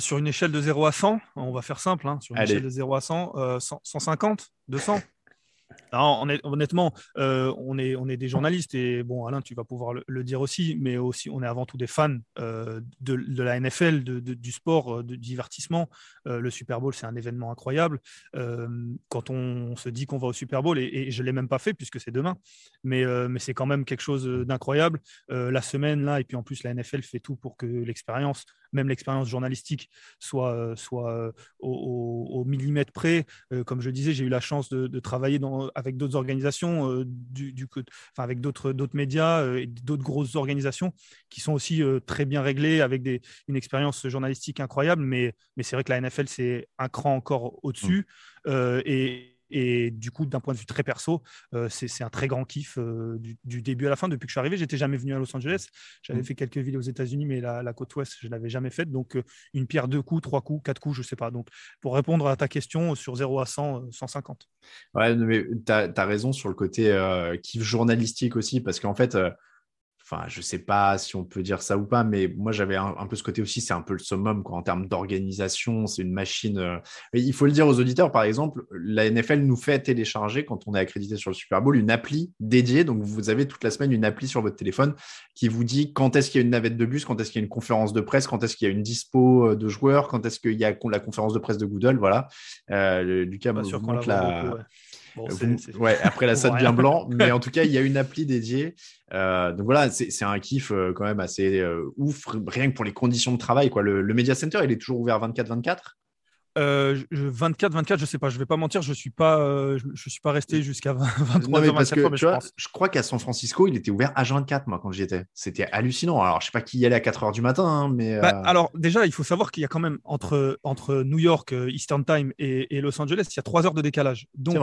Sur une échelle de 0 à 100, on va faire simple, hein, sur une échelle de 0 à 100, 150, 200 honnêtement, euh, on, est, on est des journalistes et bon, Alain, tu vas pouvoir le, dire aussi, mais aussi on est avant tout des fans euh, de, la NFL, du sport, euh, du divertissement. le Super Bowl, c'est un événement incroyable. quand on se dit qu'on va au Super Bowl, et, je ne l'ai même pas fait puisque c'est demain, mais, mais c'est quand même quelque chose d'incroyable. la semaine, là, et puis en plus, la NFL fait tout pour que l'expérience, même l'expérience journalistique, soit, soit au, millimètre près. comme je disais, j'ai eu la chance de, de travailler dans avec d'autres organisations, euh, du, enfin, avec d'autres médias euh, et d'autres grosses organisations qui sont aussi euh, très bien réglées avec des, une expérience journalistique incroyable. Mais, mais c'est vrai que la NFL, c'est un cran encore au-dessus. Mmh. et, et du coup, d'un point de vue très perso, euh, c'est un très grand kiff euh, du, début à la fin. Depuis que je suis arrivé, j'étais jamais venu à Los Angeles. J'avais mmh. fait quelques villes aux États-Unis, mais la, côte ouest, je l'avais jamais faite. Donc, euh, une pierre, deux coups, trois coups, quatre coups, je sais pas. Donc, pour répondre à ta question, sur 0 à 100, 150. Ouais, mais tu as, as, raison sur le côté kiff journalistique aussi, parce qu'en fait, Enfin, je sais pas si on peut dire ça ou pas, mais moi j'avais un, peu ce côté aussi, c'est un peu le summum quoi, en termes d'organisation, c'est une machine. Euh, il faut le dire aux auditeurs, par exemple, la NFL nous fait télécharger quand on est accrédité sur le Super Bowl une appli dédiée. Donc vous avez toute la semaine une appli sur votre téléphone qui vous dit quand est-ce qu'il y a une navette de bus, quand est-ce qu'il y a une conférence de presse, quand est-ce qu'il y a une dispo euh, de joueurs, quand est-ce qu'il y a la conférence de presse de Google, voilà. Euh, Lucas sûr la... Euh, ouais. après la salle bien blanc, (laughs) mais en tout cas, il y a une appli dédiée. Euh, donc voilà, c'est un kiff euh, quand même assez ouf, rien que pour les conditions de travail. Quoi. Le, le Media Center, il est toujours ouvert 24-24 euh, 24, 24, je sais pas, je vais pas mentir, je suis pas, euh, je, suis pas resté jusqu'à 23 h parce que, je, je, crois qu'à San Francisco, il était ouvert à 24 moi quand j'y étais. C'était hallucinant. Alors je sais pas qui y allait à 4 h du matin, hein, mais. Bah, euh, alors déjà, il faut savoir qu'il y a quand même entre entre New York, Eastern Time et, Los Angeles, il y a 3 heures de décalage. Donc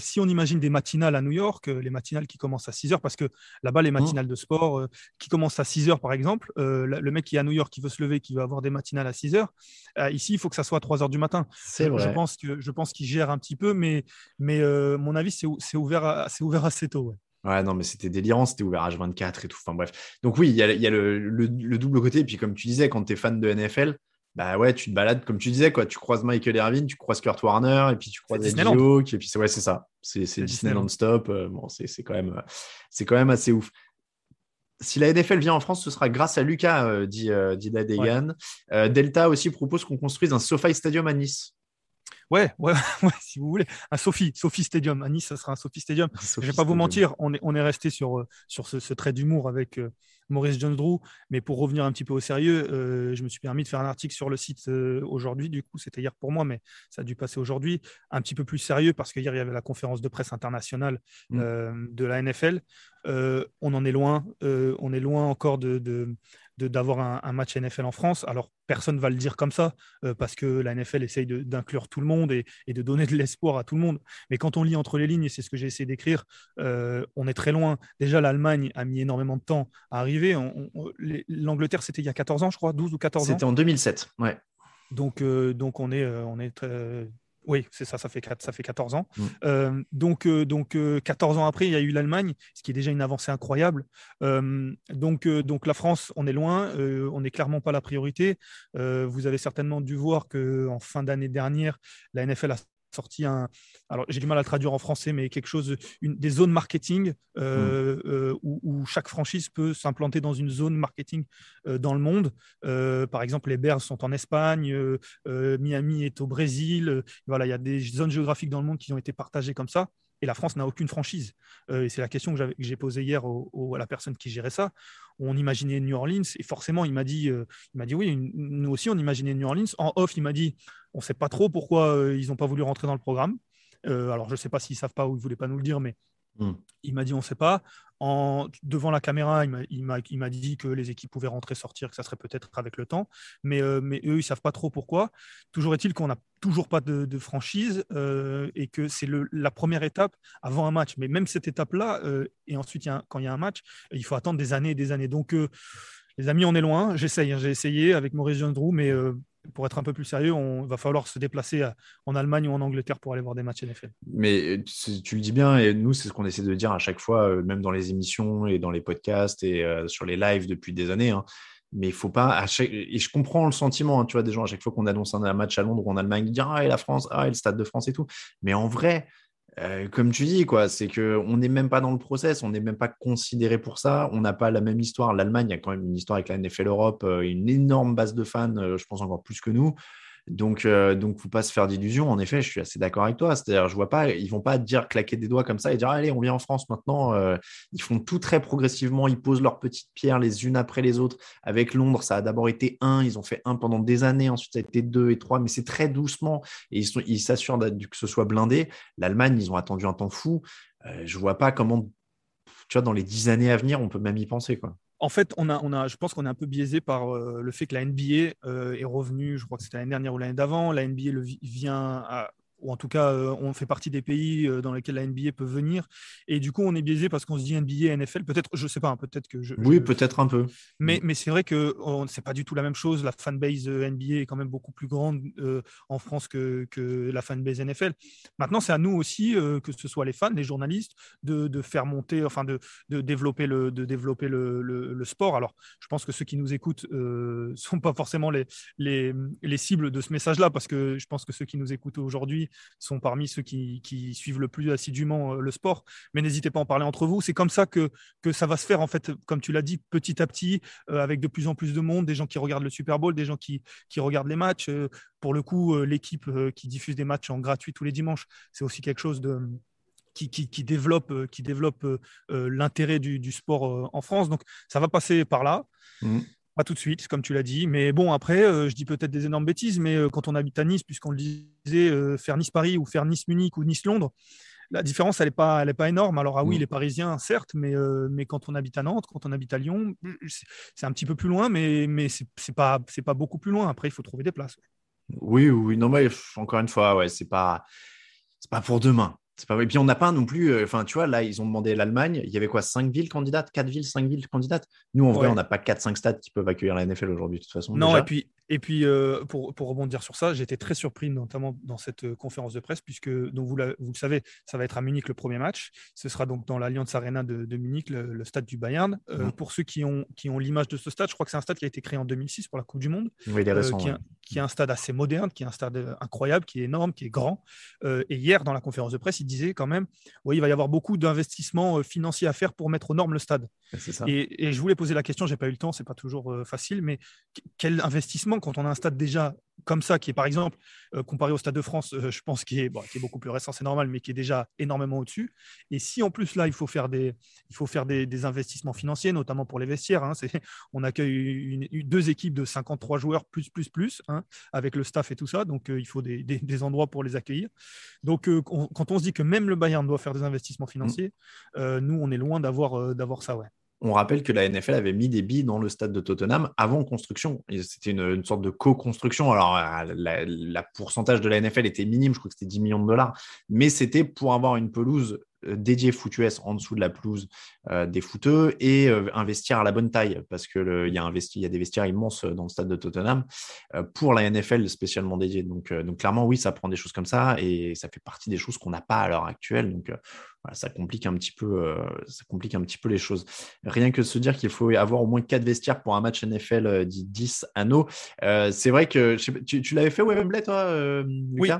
si on imagine des matinales à New York, les matinales qui commencent à 6 h parce que là-bas les mmh. matinales de sport qui commencent à 6 h par exemple, le mec qui est à New York qui veut se lever, qui veut avoir des matinales à 6 h ici il faut que ça soit à 3 h du matin. C'est je pense que je pense qu'il gère un petit peu, mais, mais euh, mon avis, c'est ouvert, c'est ouvert assez tôt. Ouais. non, mais c'était délirant, c'était ouvert H24 et tout. Enfin bref. Donc oui, il y a, y a le, le, double côté. Et puis comme tu disais, quand tu es fan de NFL, bah ouais, tu te balades, comme tu disais, quoi. Tu croises Michael Irvin, tu croises Kurt Warner, et puis tu croises Eddie et puis ouais, c'est ça. C'est Disneyland, Disneyland stop. Euh, bon, c'est quand même, c'est quand même assez ouf si la NFL vient en France, ce sera grâce à Lucas, euh, dit, euh, dit euh, Delta aussi propose qu'on construise un SoFi Stadium à Nice. Ouais, (laughs) ouais, si vous voulez. Un Sophie, Sophie Stadium. À Nice, ça sera un Sophie Stadium. je ne vais pas vous mentir, on est, on est resté sur, sur ce, trait d'humour avec Maurice Jones-Drew. Mais pour revenir un petit peu au sérieux, je me suis permis de faire un article sur le site aujourd'hui. Du coup, c'était hier pour moi, mais ça a dû passer aujourd'hui. Un petit peu plus sérieux parce qu'hier, il y avait la conférence de presse internationale mmh. de la NFL. on en est loin. on est loin encore de d'avoir un, match NFL en France. Alors, personne ne va le dire comme ça, euh, parce que la NFL essaye d'inclure tout le monde et, de donner de l'espoir à tout le monde. Mais quand on lit entre les lignes, et c'est ce que j'ai essayé d'écrire, euh, on est très loin. Déjà, l'Allemagne a mis énormément de temps à arriver. L'Angleterre, c'était il y a 14 ans, je crois, 12 ou 14 ans. C'était en 2007, ouais. Donc, euh, donc on est, on est oui, c'est ça, ça fait, ça fait 14 ans. Mm. Euh, donc, euh, donc 14 euh, ans après, il y a eu l'Allemagne, ce qui est déjà une avancée incroyable. donc, donc la France, on est loin, on n'est clairement pas la priorité. vous avez certainement dû voir qu'en fin d'année dernière, la NFL a sorti un. Alors, j'ai du mal à le traduire en français, mais quelque chose, des zones marketing euh, euh, où, chaque franchise peut s'implanter dans une zone marketing euh, dans le monde. par exemple, les Bears sont en Espagne, Miami est au Brésil. voilà, il y a des zones géographiques dans le monde qui ont été partagées comme ça et la France n'a aucune franchise. et c'est la question que j'ai posée hier à la personne qui gérait ça. On imaginait New Orleans et forcément, il m'a dit, il m'a dit oui, nous aussi, on imaginait New Orleans. En off, il m'a dit, on ne sait pas trop pourquoi euh, ils n'ont pas voulu rentrer dans le programme. Euh, alors, je ne sais pas s'ils ne savent pas ou ils ne voulaient pas nous le dire, mais hmm. il m'a dit on ne sait pas. Devant la caméra, il m'a dit que les équipes pouvaient rentrer, sortir, que ça serait peut-être avec le temps. Mais, euh, eux, ils ne savent pas trop pourquoi. Toujours est-il qu'on n'a toujours pas de, franchise et que c'est la première étape avant un match. Mais même cette étape-là, et ensuite, quand il y a un match, il faut attendre des années et des années. Donc, les amis, on est loin. J'essaye. Hein. J'ai essayé avec Maurice Gendrou, mais pour être un peu plus sérieux, on va falloir se déplacer en Allemagne ou en Angleterre pour aller voir des matchs NFL. Mais euh, tu le dis bien, et nous, c'est ce qu'on essaie de dire à chaque fois, euh, même dans les émissions et dans les podcasts et euh, sur les lives depuis des années. Hein. Mais il faut pas. Et je comprends le sentiment, hein, tu vois, des gens à chaque fois qu'on annonce un match à Londres ou en Allemagne, ils disent Ah, et la France, ah, et le Stade de France et tout. Mais en vrai, euh, comme tu dis, quoi, c'est qu'on n'est même pas dans le process, on n'est même pas considéré pour ça, on n'a pas la même histoire. L'Allemagne a quand même une histoire avec la NFL Europe, euh, une énorme base de fans, euh, je pense encore plus que nous. Donc, euh, donc, faut pas se faire d'illusions. En effet, je suis assez d'accord avec toi. C'est-à-dire, je vois pas, ils vont pas dire claquer des doigts comme ça et dire allez, on vient en France maintenant. Euh, ils font tout très progressivement. Ils posent leurs petites pierres les unes après les autres. Avec Londres, ça a d'abord été un. Ils ont fait un pendant des années. Ensuite, ça a été deux et trois. Mais c'est très doucement et ils s'assurent que ce soit blindé. L'Allemagne, ils ont attendu un temps fou. Euh, je vois pas comment, tu vois, dans les dix années à venir, on peut même y penser, en fait, on a, je pense qu'on est un peu biaisé par euh, le fait que la NBA euh, est revenue, je crois que c'était l'année dernière ou l'année d'avant. La NBA vient ou en tout cas, on fait partie des pays dans lesquels la NBA peut venir. Et du coup, on est biaisé parce qu'on se dit NBA, NFL. Peut-être, je sais pas, hein, peut-être que je. Oui, peut-être un peu. Mais, mm. mais c'est vrai que c'est pas du tout la même chose. La fanbase NBA est quand même beaucoup plus grande en France que, que la fanbase NFL. Maintenant, c'est à nous aussi, que ce soit les fans, les journalistes, de, de faire monter, enfin, de, de développer, le, de développer le, le, sport. Alors, je pense que ceux qui nous écoutent ne (laughs) sont pas forcément les, les, les cibles de ce message-là, parce que je pense que ceux qui nous écoutent aujourd'hui sont parmi ceux qui, suivent le plus assidûment le sport. Mais n'hésitez pas à en parler entre vous. C'est comme ça que, ça va se faire, en fait, comme tu l'as dit, petit à petit, avec de plus en plus de monde, des gens qui regardent le Super Bowl, des gens qui, regardent les matchs. pour le coup, l'équipe qui diffuse des matchs en gratuit tous les dimanches, c'est aussi quelque chose qui, développe, l'intérêt du, du, sport en France. Donc, ça va passer par là. Mmh. Pas tout de suite, comme tu l'as dit. Mais bon, après, euh, je dis peut-être des énormes bêtises, mais euh, quand on habite à Nice, puisqu'on le disait, euh, faire Nice-Paris ou faire Nice-Munich ou Nice-Londres, la différence, elle n'est pas, elle pas énorme. Alors, ah oui, mm. les Parisiens, certes, mais, mais quand on habite à Nantes, quand on habite à Lyon, c'est un petit peu plus loin, mais, mais ce n'est pas, pas beaucoup plus loin. Après, il faut trouver des places. Oui, oui, non, mais encore une fois, ouais, c'est pas, pas pour demain. Et puis on n'a pas non plus, euh, enfin tu vois, là ils ont demandé l'Allemagne, il y avait quoi, 5 villes candidates, 4 villes, 5 villes candidates? Nous en vrai, on n'a pas 4-5 stades qui peuvent accueillir la NFL aujourd'hui de toute façon. Non, et puis, et puis euh, pour, pour, rebondir sur ça, été très surpris notamment dans cette euh, conférence de presse, puisque donc vous, vous le savez, ça va être à Munich le premier match. Ce sera donc dans l'Allianz Arena de, de Munich, le, stade du Bayern. Mmh. Pour ceux qui ont, qui ont l'image de ce stade, je crois que c'est un stade qui a été créé en 2006 pour la Coupe du Monde. Oui, est qui, est, un stade assez moderne, qui est un stade incroyable, qui est énorme, qui est grand. et hier, dans la conférence de presse, il disait quand même oui, il va y avoir beaucoup d'investissements euh, financiers à faire pour mettre aux normes le stade. Et, je voulais poser la question, j'ai pas eu le temps, c'est pas toujours euh, facile, mais quel investissement quand on a un stade déjà comme ça, qui est par exemple, euh, comparé au Stade de France, euh, je pense qu'il est, est, beaucoup plus récent, c'est normal, mais qui est déjà énormément au-dessus. Et si en plus là, il faut faire des, il faut faire des, investissements financiers, notamment pour les vestiaires, hein, (laughs) on accueille deux équipes de 53 joueurs plus, plus, plus, hein, avec le staff et tout ça, donc euh, il faut des, endroits pour les accueillir. Donc quand on se dit que même le Bayern doit faire des investissements financiers, mmh. nous, on est loin d'avoir d'avoir ça, ouais on rappelle que la NFL avait mis des billes dans le stade de Tottenham avant construction. C'était une, sorte de co-construction. Alors, euh, la, pourcentage de la NFL était minime, je crois que c'était 10 millions de dollars, mais c'était pour avoir une pelouse euh, dédiée foot US en dessous de la pelouse euh, des footeux et investir à la bonne taille parce qu'il y, a y a des vestiaires immenses dans le stade de Tottenham pour la NFL spécialement dédiée. Donc, donc, clairement, oui, ça prend des choses comme ça et ça fait partie des choses qu'on n'a pas à l'heure actuelle. Donc, ça complique un petit peu, euh, ça complique un petit peu les choses. Rien que de se dire qu'il faut avoir au moins 4 vestiaires pour un match NFL euh, dit 10 anneaux. Euh, c'est vrai que tu, l'avais fait Wembley, toi, Lucas oui.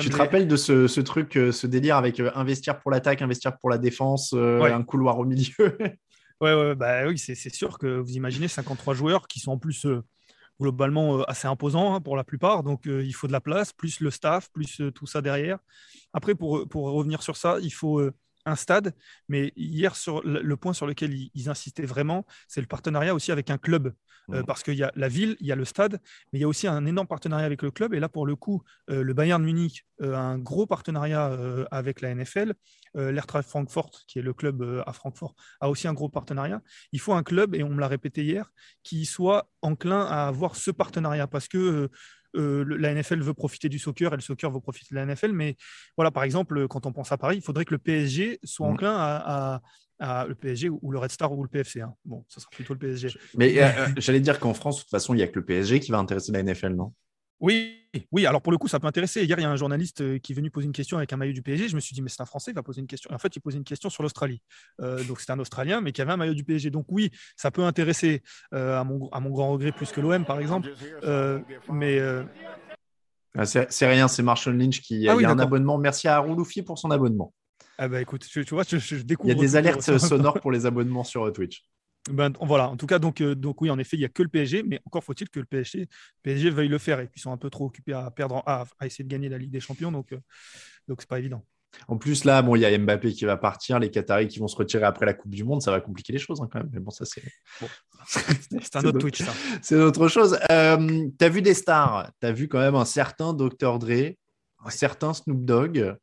Tu te rappelles de ce, truc, ce délire avec un vestiaire pour l'attaque, un vestiaire pour la défense, un couloir au milieu? (laughs) Ouais, ouais, bah oui, c'est sûr que vous imaginez 53 joueurs qui sont en plus globalement assez imposants hein, pour la plupart. Donc, il faut de la place, plus le staff, plus tout ça derrière. Après, pour, pour revenir sur ça, il faut un stade, mais hier, sur le point sur lequel ils, insistaient vraiment, c'est le partenariat aussi avec un club. Euh, mmh. parce qu'il y a la ville, il y a le stade, mais il y a aussi un énorme partenariat avec le club. Et là, pour le coup, euh, le Bayern Munich euh, a un gros partenariat avec la NFL. L'Eintracht Francfort, qui est le club à Francfort, a aussi un gros partenariat. Il faut un club, et on me l'a répété hier, qui soit enclin à avoir ce partenariat parce que euh, la NFL veut profiter du soccer et le soccer veut profiter de la NFL. Mais voilà, par exemple, quand on pense à Paris, il faudrait que le PSG soit mm. enclin à, le PSG ou le Red Star ou le PFC. Hein. Bon, ça sera plutôt le PSG. Mais euh, (laughs) j'allais dire qu'en France, de toute façon, il n'y a que le PSG qui va intéresser la NFL, non? Oui, oui, alors pour le coup, ça peut intéresser. Hier, il y a un journaliste euh, qui est venu poser une question avec un maillot du PSG. Je me suis dit, mais c'est un Français, il va poser une question. En fait, il posait une question sur l'Australie. Euh, donc, c'est un Australien, mais qui avait un maillot du PSG. Donc, oui, ça peut intéresser, euh, à, mon, à, mon, grand regret, plus que l'OM, par exemple. mais. Ah, c'est rien, c'est Marshall Lynch qui ah a un abonnement. Merci à Rouloufi pour son abonnement. Ah bah écoute, tu, vois, je, découvre. Il y a des alertes sonores pour les abonnements sur Twitch. Ben, voilà, en tout cas, donc, euh, donc oui, en effet, il n'y a que le PSG, mais encore faut-il que le PSG, PSG veuille le faire. Et puis, ils sont un peu trop occupés à, perdre, à, essayer de gagner la Ligue des Champions, donc euh, donc c'est pas évident. En plus, là, bon, il y a Mbappé qui va partir, les Qataris qui vont se retirer après la Coupe du Monde, ça va compliquer les choses hein, quand même. Mais bon, ça, c'est. (laughs) c'est un autre Twitch, ça. (laughs) C'est autre chose. Euh, tu as vu des stars? Tu as vu quand même un certain Dr. Dre certains Snoop Dogg. Euh,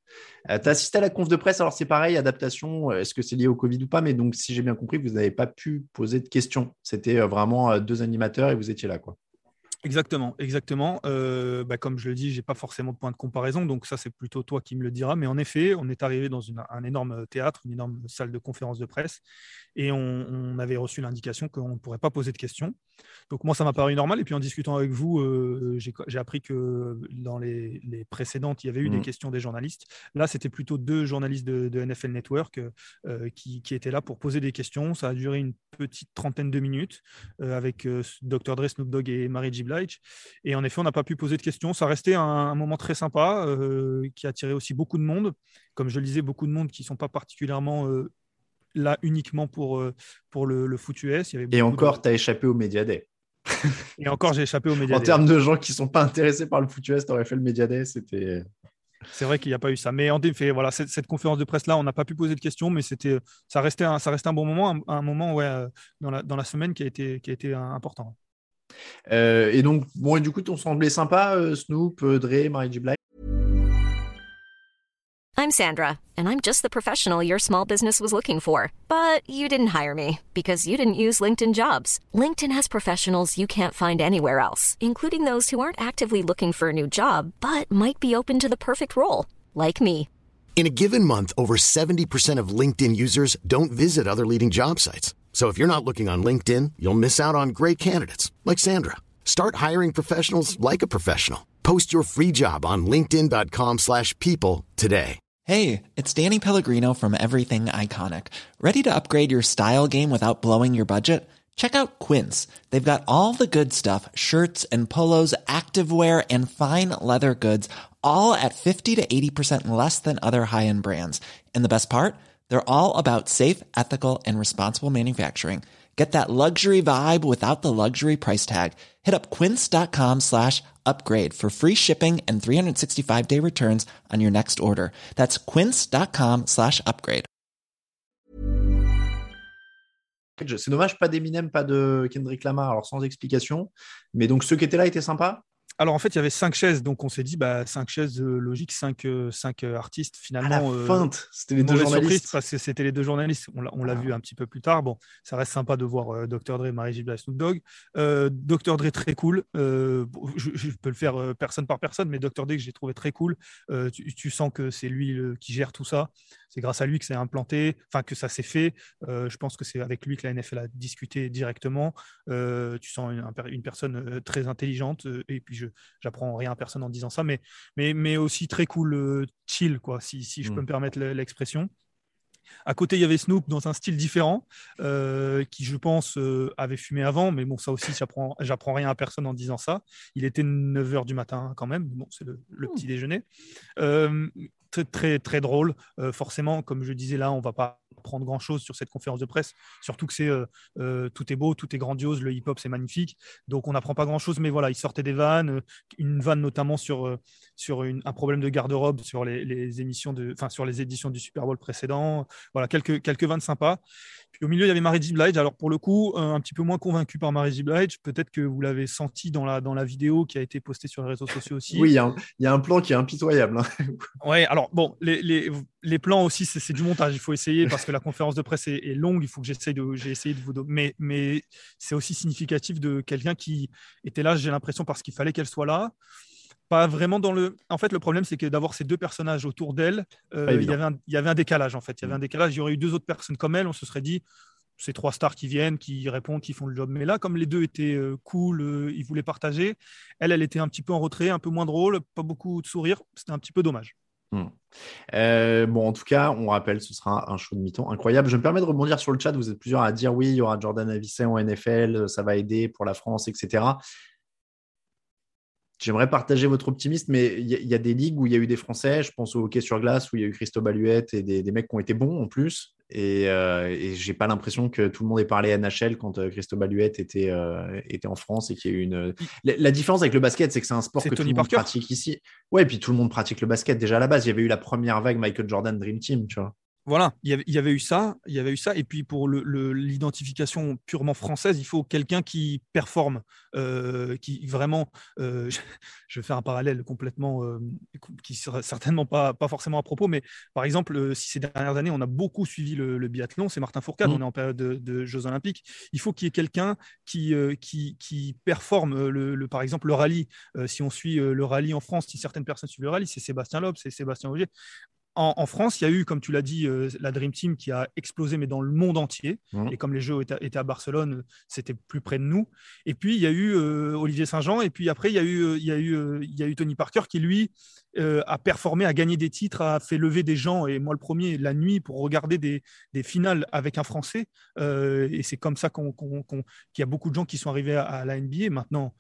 tu as assisté à la conf de presse, alors c'est pareil, adaptation, euh, est-ce que c'est lié au Covid ou pas Mais donc, si j'ai bien compris, vous n'avez pas pu poser de questions. C'était euh, vraiment deux animateurs et vous étiez là, quoi. Exactement, exactement. Euh, bah, comme je le dis, j'ai pas forcément de point de comparaison, donc ça c'est plutôt toi qui me le diras. Mais en effet, on est arrivé dans un énorme théâtre, une énorme salle de conférence de presse, et on, avait reçu l'indication qu'on ne pourrait pas poser de questions. Donc moi, ça m'a paru normal. Et puis en discutant avec vous, euh, j'ai appris que dans les, précédentes, il y avait eu des mmh. questions des journalistes. Là, c'était plutôt deux journalistes de, NFL Network euh, qui, étaient là pour poser des questions. Ça a duré une petite trentaine de minutes euh, avec Dr. Dre, Snoop Dogg et Marie G. Et en effet, on n'a pas pu poser de questions. Ça restait un, un moment très sympa qui a attiré aussi beaucoup de monde. Comme je le disais, beaucoup de monde qui ne sont pas particulièrement là uniquement pour, euh, pour le, le foot US. Il y avait Et encore, tu as échappé au Media Day. (laughs) Et encore, j'ai échappé au Media En termes de gens qui ne sont pas intéressés par le foot US, tu aurais fait le Media Day. C'était. C'est vrai qu'il n'y a pas eu ça. Mais en effet, voilà, cette, cette conférence de presse-là, on n'a pas pu poser de questions, mais c'était, ça, restait un, ça restait un bon moment, un, moment ouais, euh, dans, la, dans la semaine qui a été, qui a été important. Euh, et donc, bon, et du coup, ton semblait sympa, euh, Snoop, euh, Dre, Mary J. Blige I'm Sandra, and I'm just the professional your small business was looking for. But you didn't hire me because you didn't use LinkedIn jobs. LinkedIn has professionals you can't find anywhere else, including those who aren't actively looking for a new job but might be open to the perfect role, like me. In a given month, over 70% of LinkedIn users don't visit other leading job sites. So if you're not looking on LinkedIn, you'll miss out on great candidates like Sandra. Start hiring professionals like a professional. Post your free job on linkedin.com/people today. Hey, it's Danny Pellegrino from Everything Iconic. Ready to upgrade your style game without blowing your budget? Check out Quince. They've got all the good stuff, shirts and polos, activewear and fine leather goods, all at 50 to 80% less than other high-end brands. And the best part? They're all about safe, ethical and responsible manufacturing. Get that luxury vibe without the luxury price tag. Hit up quince.com slash upgrade for free shipping and 365 day returns on your next order. That's quince.com slash upgrade. C'est dommage, pas d'Eminem, pas de Kendrick Lamar, alors sans explication. Mais donc ceux qui étaient là étaient sympas? Alors en fait, il y avait cinq chaises, donc on s'est dit bah cinq chaises euh, logiques, cinq, euh, cinq euh, artistes finalement. À la feinte, c'était les deux journalistes. Parce que c'était les deux journalistes. On l'a vu un petit peu plus tard. Bon, ça reste sympa de voir Dr Dre, Marie J. Snoop Dogg. Dr Dre très cool. Je, peux le faire personne par personne, mais Dr Dre que j'ai trouvé très cool. Tu, sens que c'est lui qui gère tout ça. C'est grâce à lui que c'est implanté, enfin que ça s'est fait. je pense que c'est avec lui que la NFL a discuté directement. tu sens une, une personne très intelligente et puis je j'apprends rien à personne en disant ça, mais, mais, mais aussi très cool, euh, chill, quoi, si, si je peux mm. me permettre l'expression. À côté, il y avait Snoop dans un style différent, euh, qui, je pense, euh, avait fumé avant, mais bon, ça aussi, j'apprends, rien à personne en disant ça. Il était 9 h du matin quand même, bon, c'est le, le, petit déjeuner. très, très, très drôle. forcément, comme je disais là, on va pas prendre grand chose sur cette conférence de presse, surtout que c'est euh, euh, tout est beau, tout est grandiose, le hip-hop c'est magnifique, donc on n'apprend pas grand chose, mais voilà, il sortait des vannes, euh, une vanne notamment sur, sur un problème de garde-robe sur les, émissions de, enfin sur les éditions du Super Bowl précédent, voilà quelques quelques vannes sympas. Puis au milieu il y avait Mary J. Blige, alors pour le coup un petit peu moins convaincu par Mary J. Blige, peut-être que vous l'avez senti dans la dans la vidéo qui a été postée sur les réseaux sociaux aussi. Oui, il y, a un plan qui est impitoyable. Hein. (laughs) ouais, alors bon, les, les, les plans aussi c'est du montage, il faut essayer parce que la conférence de presse est, longue, il faut que j'essaye de, j'ai essayé de vous, mais, mais c'est aussi significatif de quelqu'un qui était là, j'ai l'impression parce qu'il fallait qu'elle soit là. Pas vraiment dans le. En fait, le problème, c'est que d'avoir ces deux personnages autour d'elle, euh, il, y avait un, il y avait un décalage en fait. Il y avait un mm. décalage. Il y aurait eu deux autres personnes comme elle, on se serait dit, ces trois stars qui viennent, qui répondent, qui font le job. Mais là, comme les deux étaient euh, cool, euh, ils voulaient partager, elle, elle était un petit peu en retrait, un peu moins drôle, pas beaucoup de sourire. C'était un petit peu dommage. Euh, bon, en tout cas, on rappelle, ce sera un show de mi-temps incroyable. Je me permets de rebondir sur le chat. Vous êtes plusieurs à dire oui, il y aura Jordan Avicet en NFL, ça va aider pour la France, etc. J'aimerais partager votre optimisme, mais il y, a des ligues où il y a eu des Français. Je pense au hockey sur glace où il y a eu Christophe Baluette et des, mecs qui ont été bons en plus. Et, euh, et j'ai pas l'impression que tout le monde ait parlé NHL quand euh, Christophe Baluette était, euh, était en France et qu'il y a eu une. La, différence avec le basket, c'est que c'est un sport que tout le monde pratique ici. Ouais, et puis tout le monde pratique le basket déjà à la base. Il y avait eu la première vague Michael Jordan Dream Team, tu vois. Voilà, il y, avait, eu ça, il y avait eu ça, et puis pour l'identification le, purement française, il faut quelqu'un qui performe, euh, qui vraiment, euh, (laughs) je vais faire un parallèle complètement, euh, qui sera certainement pas, pas forcément à propos, mais par exemple, si ces dernières années on a beaucoup suivi le, le biathlon, c'est Martin Fourcade, mmh. on est en période de, de Jeux Olympiques, il faut qu'il y ait quelqu'un qui, qui, qui, performe, le, par exemple le rallye, si on suit le rallye en France, si certaines personnes suivent le rallye, c'est Sébastien Loeb, c'est Sébastien Auger, en, France, il y a eu, comme tu l'as dit, euh, la Dream Team qui a explosé, mais dans le monde entier. Mmh. Et comme les Jeux étaient, à Barcelone, c'était plus près de nous. Et puis, il y a eu euh, Olivier Saint-Jean. Et puis après, il y, a eu, euh, il, y a eu, il y a eu Tony Parker qui, lui, a performé, a gagné des titres, a fait lever des gens. Et moi, le premier, la nuit, pour regarder des, des finales avec un Français. et c'est comme ça qu'il y a beaucoup de gens qui sont arrivés à, la NBA. Maintenant,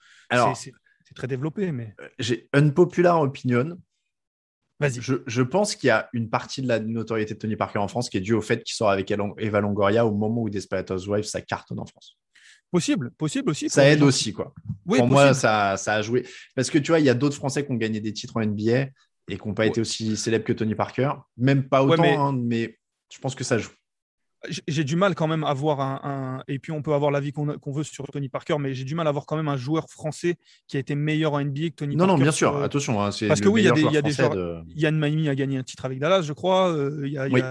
c'est, très développé. Mais... J'ai une populaire opinion Vas-y. Je, pense qu'il y a une partie de la notoriété de Tony Parker en France qui est due au fait qu'il sort avec Eva Longoria au moment où Desperate Housewives, ça cartonne en France. Possible, possible aussi. Ça aide aussi, quoi. pour moi, ça, ça, a joué. Parce que tu vois, il y a d'autres Français qui ont gagné des titres en NBA et qui n'ont pas été aussi célèbres que Tony Parker. Même pas autant, mais... Hein, mais je pense que ça joue j'ai du mal quand même à voir un, et puis on peut avoir l'avis qu'on veut sur Tony Parker, mais j'ai du mal à voir quand même un joueur français qui a été meilleur en NBA que Tony non, Parker. Non, bien sûr, attention. Hein, parce que oui, il y a des, y a des joueurs. Yann Maimi a gagné un titre avec Dallas, je crois. Euh, il y, a, y,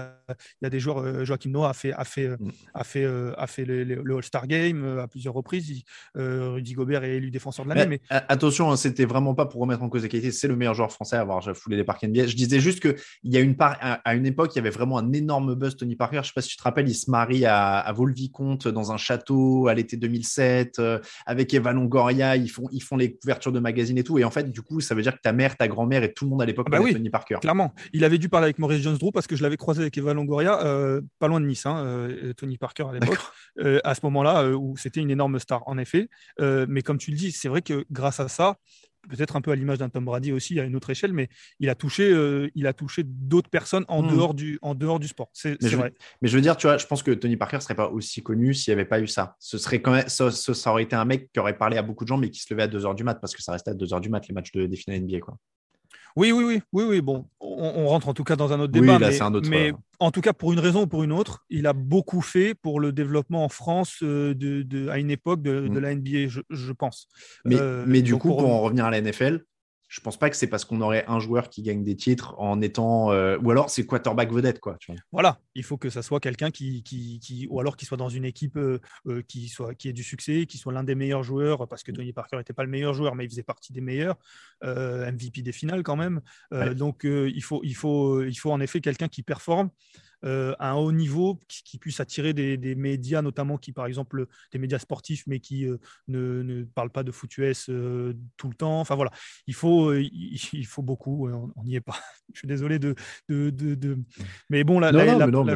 a des joueurs. Euh, Joachim Noah a fait, a fait, mm. a fait, euh, a fait le, All-Star Game à plusieurs reprises. Rudy Gobert est élu défenseur de l'année. Mais, attention, hein, c'était vraiment pas pour remettre en cause la qualité. C'est le meilleur joueur français à avoir foulé les parcs NBA. Je disais juste qu'il y a une part, à, une époque, il y avait vraiment un énorme buzz Tony Parker. Je sais pas si tu te rappelles, il se marie à à, Volvicomte dans un château à l'été 2007 euh, avec Eva Longoria. Ils font, ils font les couvertures de magazines et tout. Et en fait, du coup, ça veut dire que ta mère, ta grand-mère et tout le monde à l'époque ah bah oui, Tony Parker. Clairement. Il avait dû parler avec Maurice Jones-Drew parce que je l'avais croisé avec Eva Longoria, euh, pas loin de Nice, hein, euh, Tony Parker à l'époque, à ce moment-là où c'était une énorme star, en effet. mais comme tu le dis, c'est vrai que grâce à ça, peut-être un peu à l'image d'un Tom Brady aussi à une autre échelle, mais il a touché, euh, il a touché d'autres personnes en, hmm. dehors du, en dehors du sport. C'est vrai. mais je veux dire, tu vois, je pense que Tony Parker serait pas aussi connu s'il n'y avait pas eu ça. Ce serait quand même, ça, ça, aurait été un mec qui aurait parlé à beaucoup de gens, mais qui se levait à 2 h du mat parce que ça restait à 2 h du mat les matchs de, des finales NBA, quoi. Oui, oui, oui, oui, oui. Bon, on, rentre en tout cas dans un autre débat. mais, un autre, mais en tout cas, pour une raison ou pour une autre, il a beaucoup fait pour le développement en France euh, de, à une époque de, mm. la NBA, je, pense. Mais, euh, mais du coup, pour en revenir à la NFL, je pense pas que c'est parce qu'on aurait un joueur qui gagne des titres en étant euh, ou alors c'est quarterback vedette quoi. Voilà, il faut que ça soit quelqu'un qui, qui, ou alors qu'il soit dans une équipe euh, euh, qui soit qui ait du succès, qui soit l'un des meilleurs joueurs parce que Tony Parker n'était pas le meilleur joueur mais il faisait partie des meilleurs MVP des finales quand même. Donc il faut il faut il faut en effet quelqu'un qui performe euh, à un haut niveau qui, puisse attirer des, médias, notamment qui, par exemple, des médias sportifs, mais qui euh, ne, ne, parlent pas de foot US euh, tout le temps. Enfin voilà, il faut, (laughs) il, faut beaucoup. On n'y est pas. (laughs) Je suis désolé de. de, de, Mais bon, la,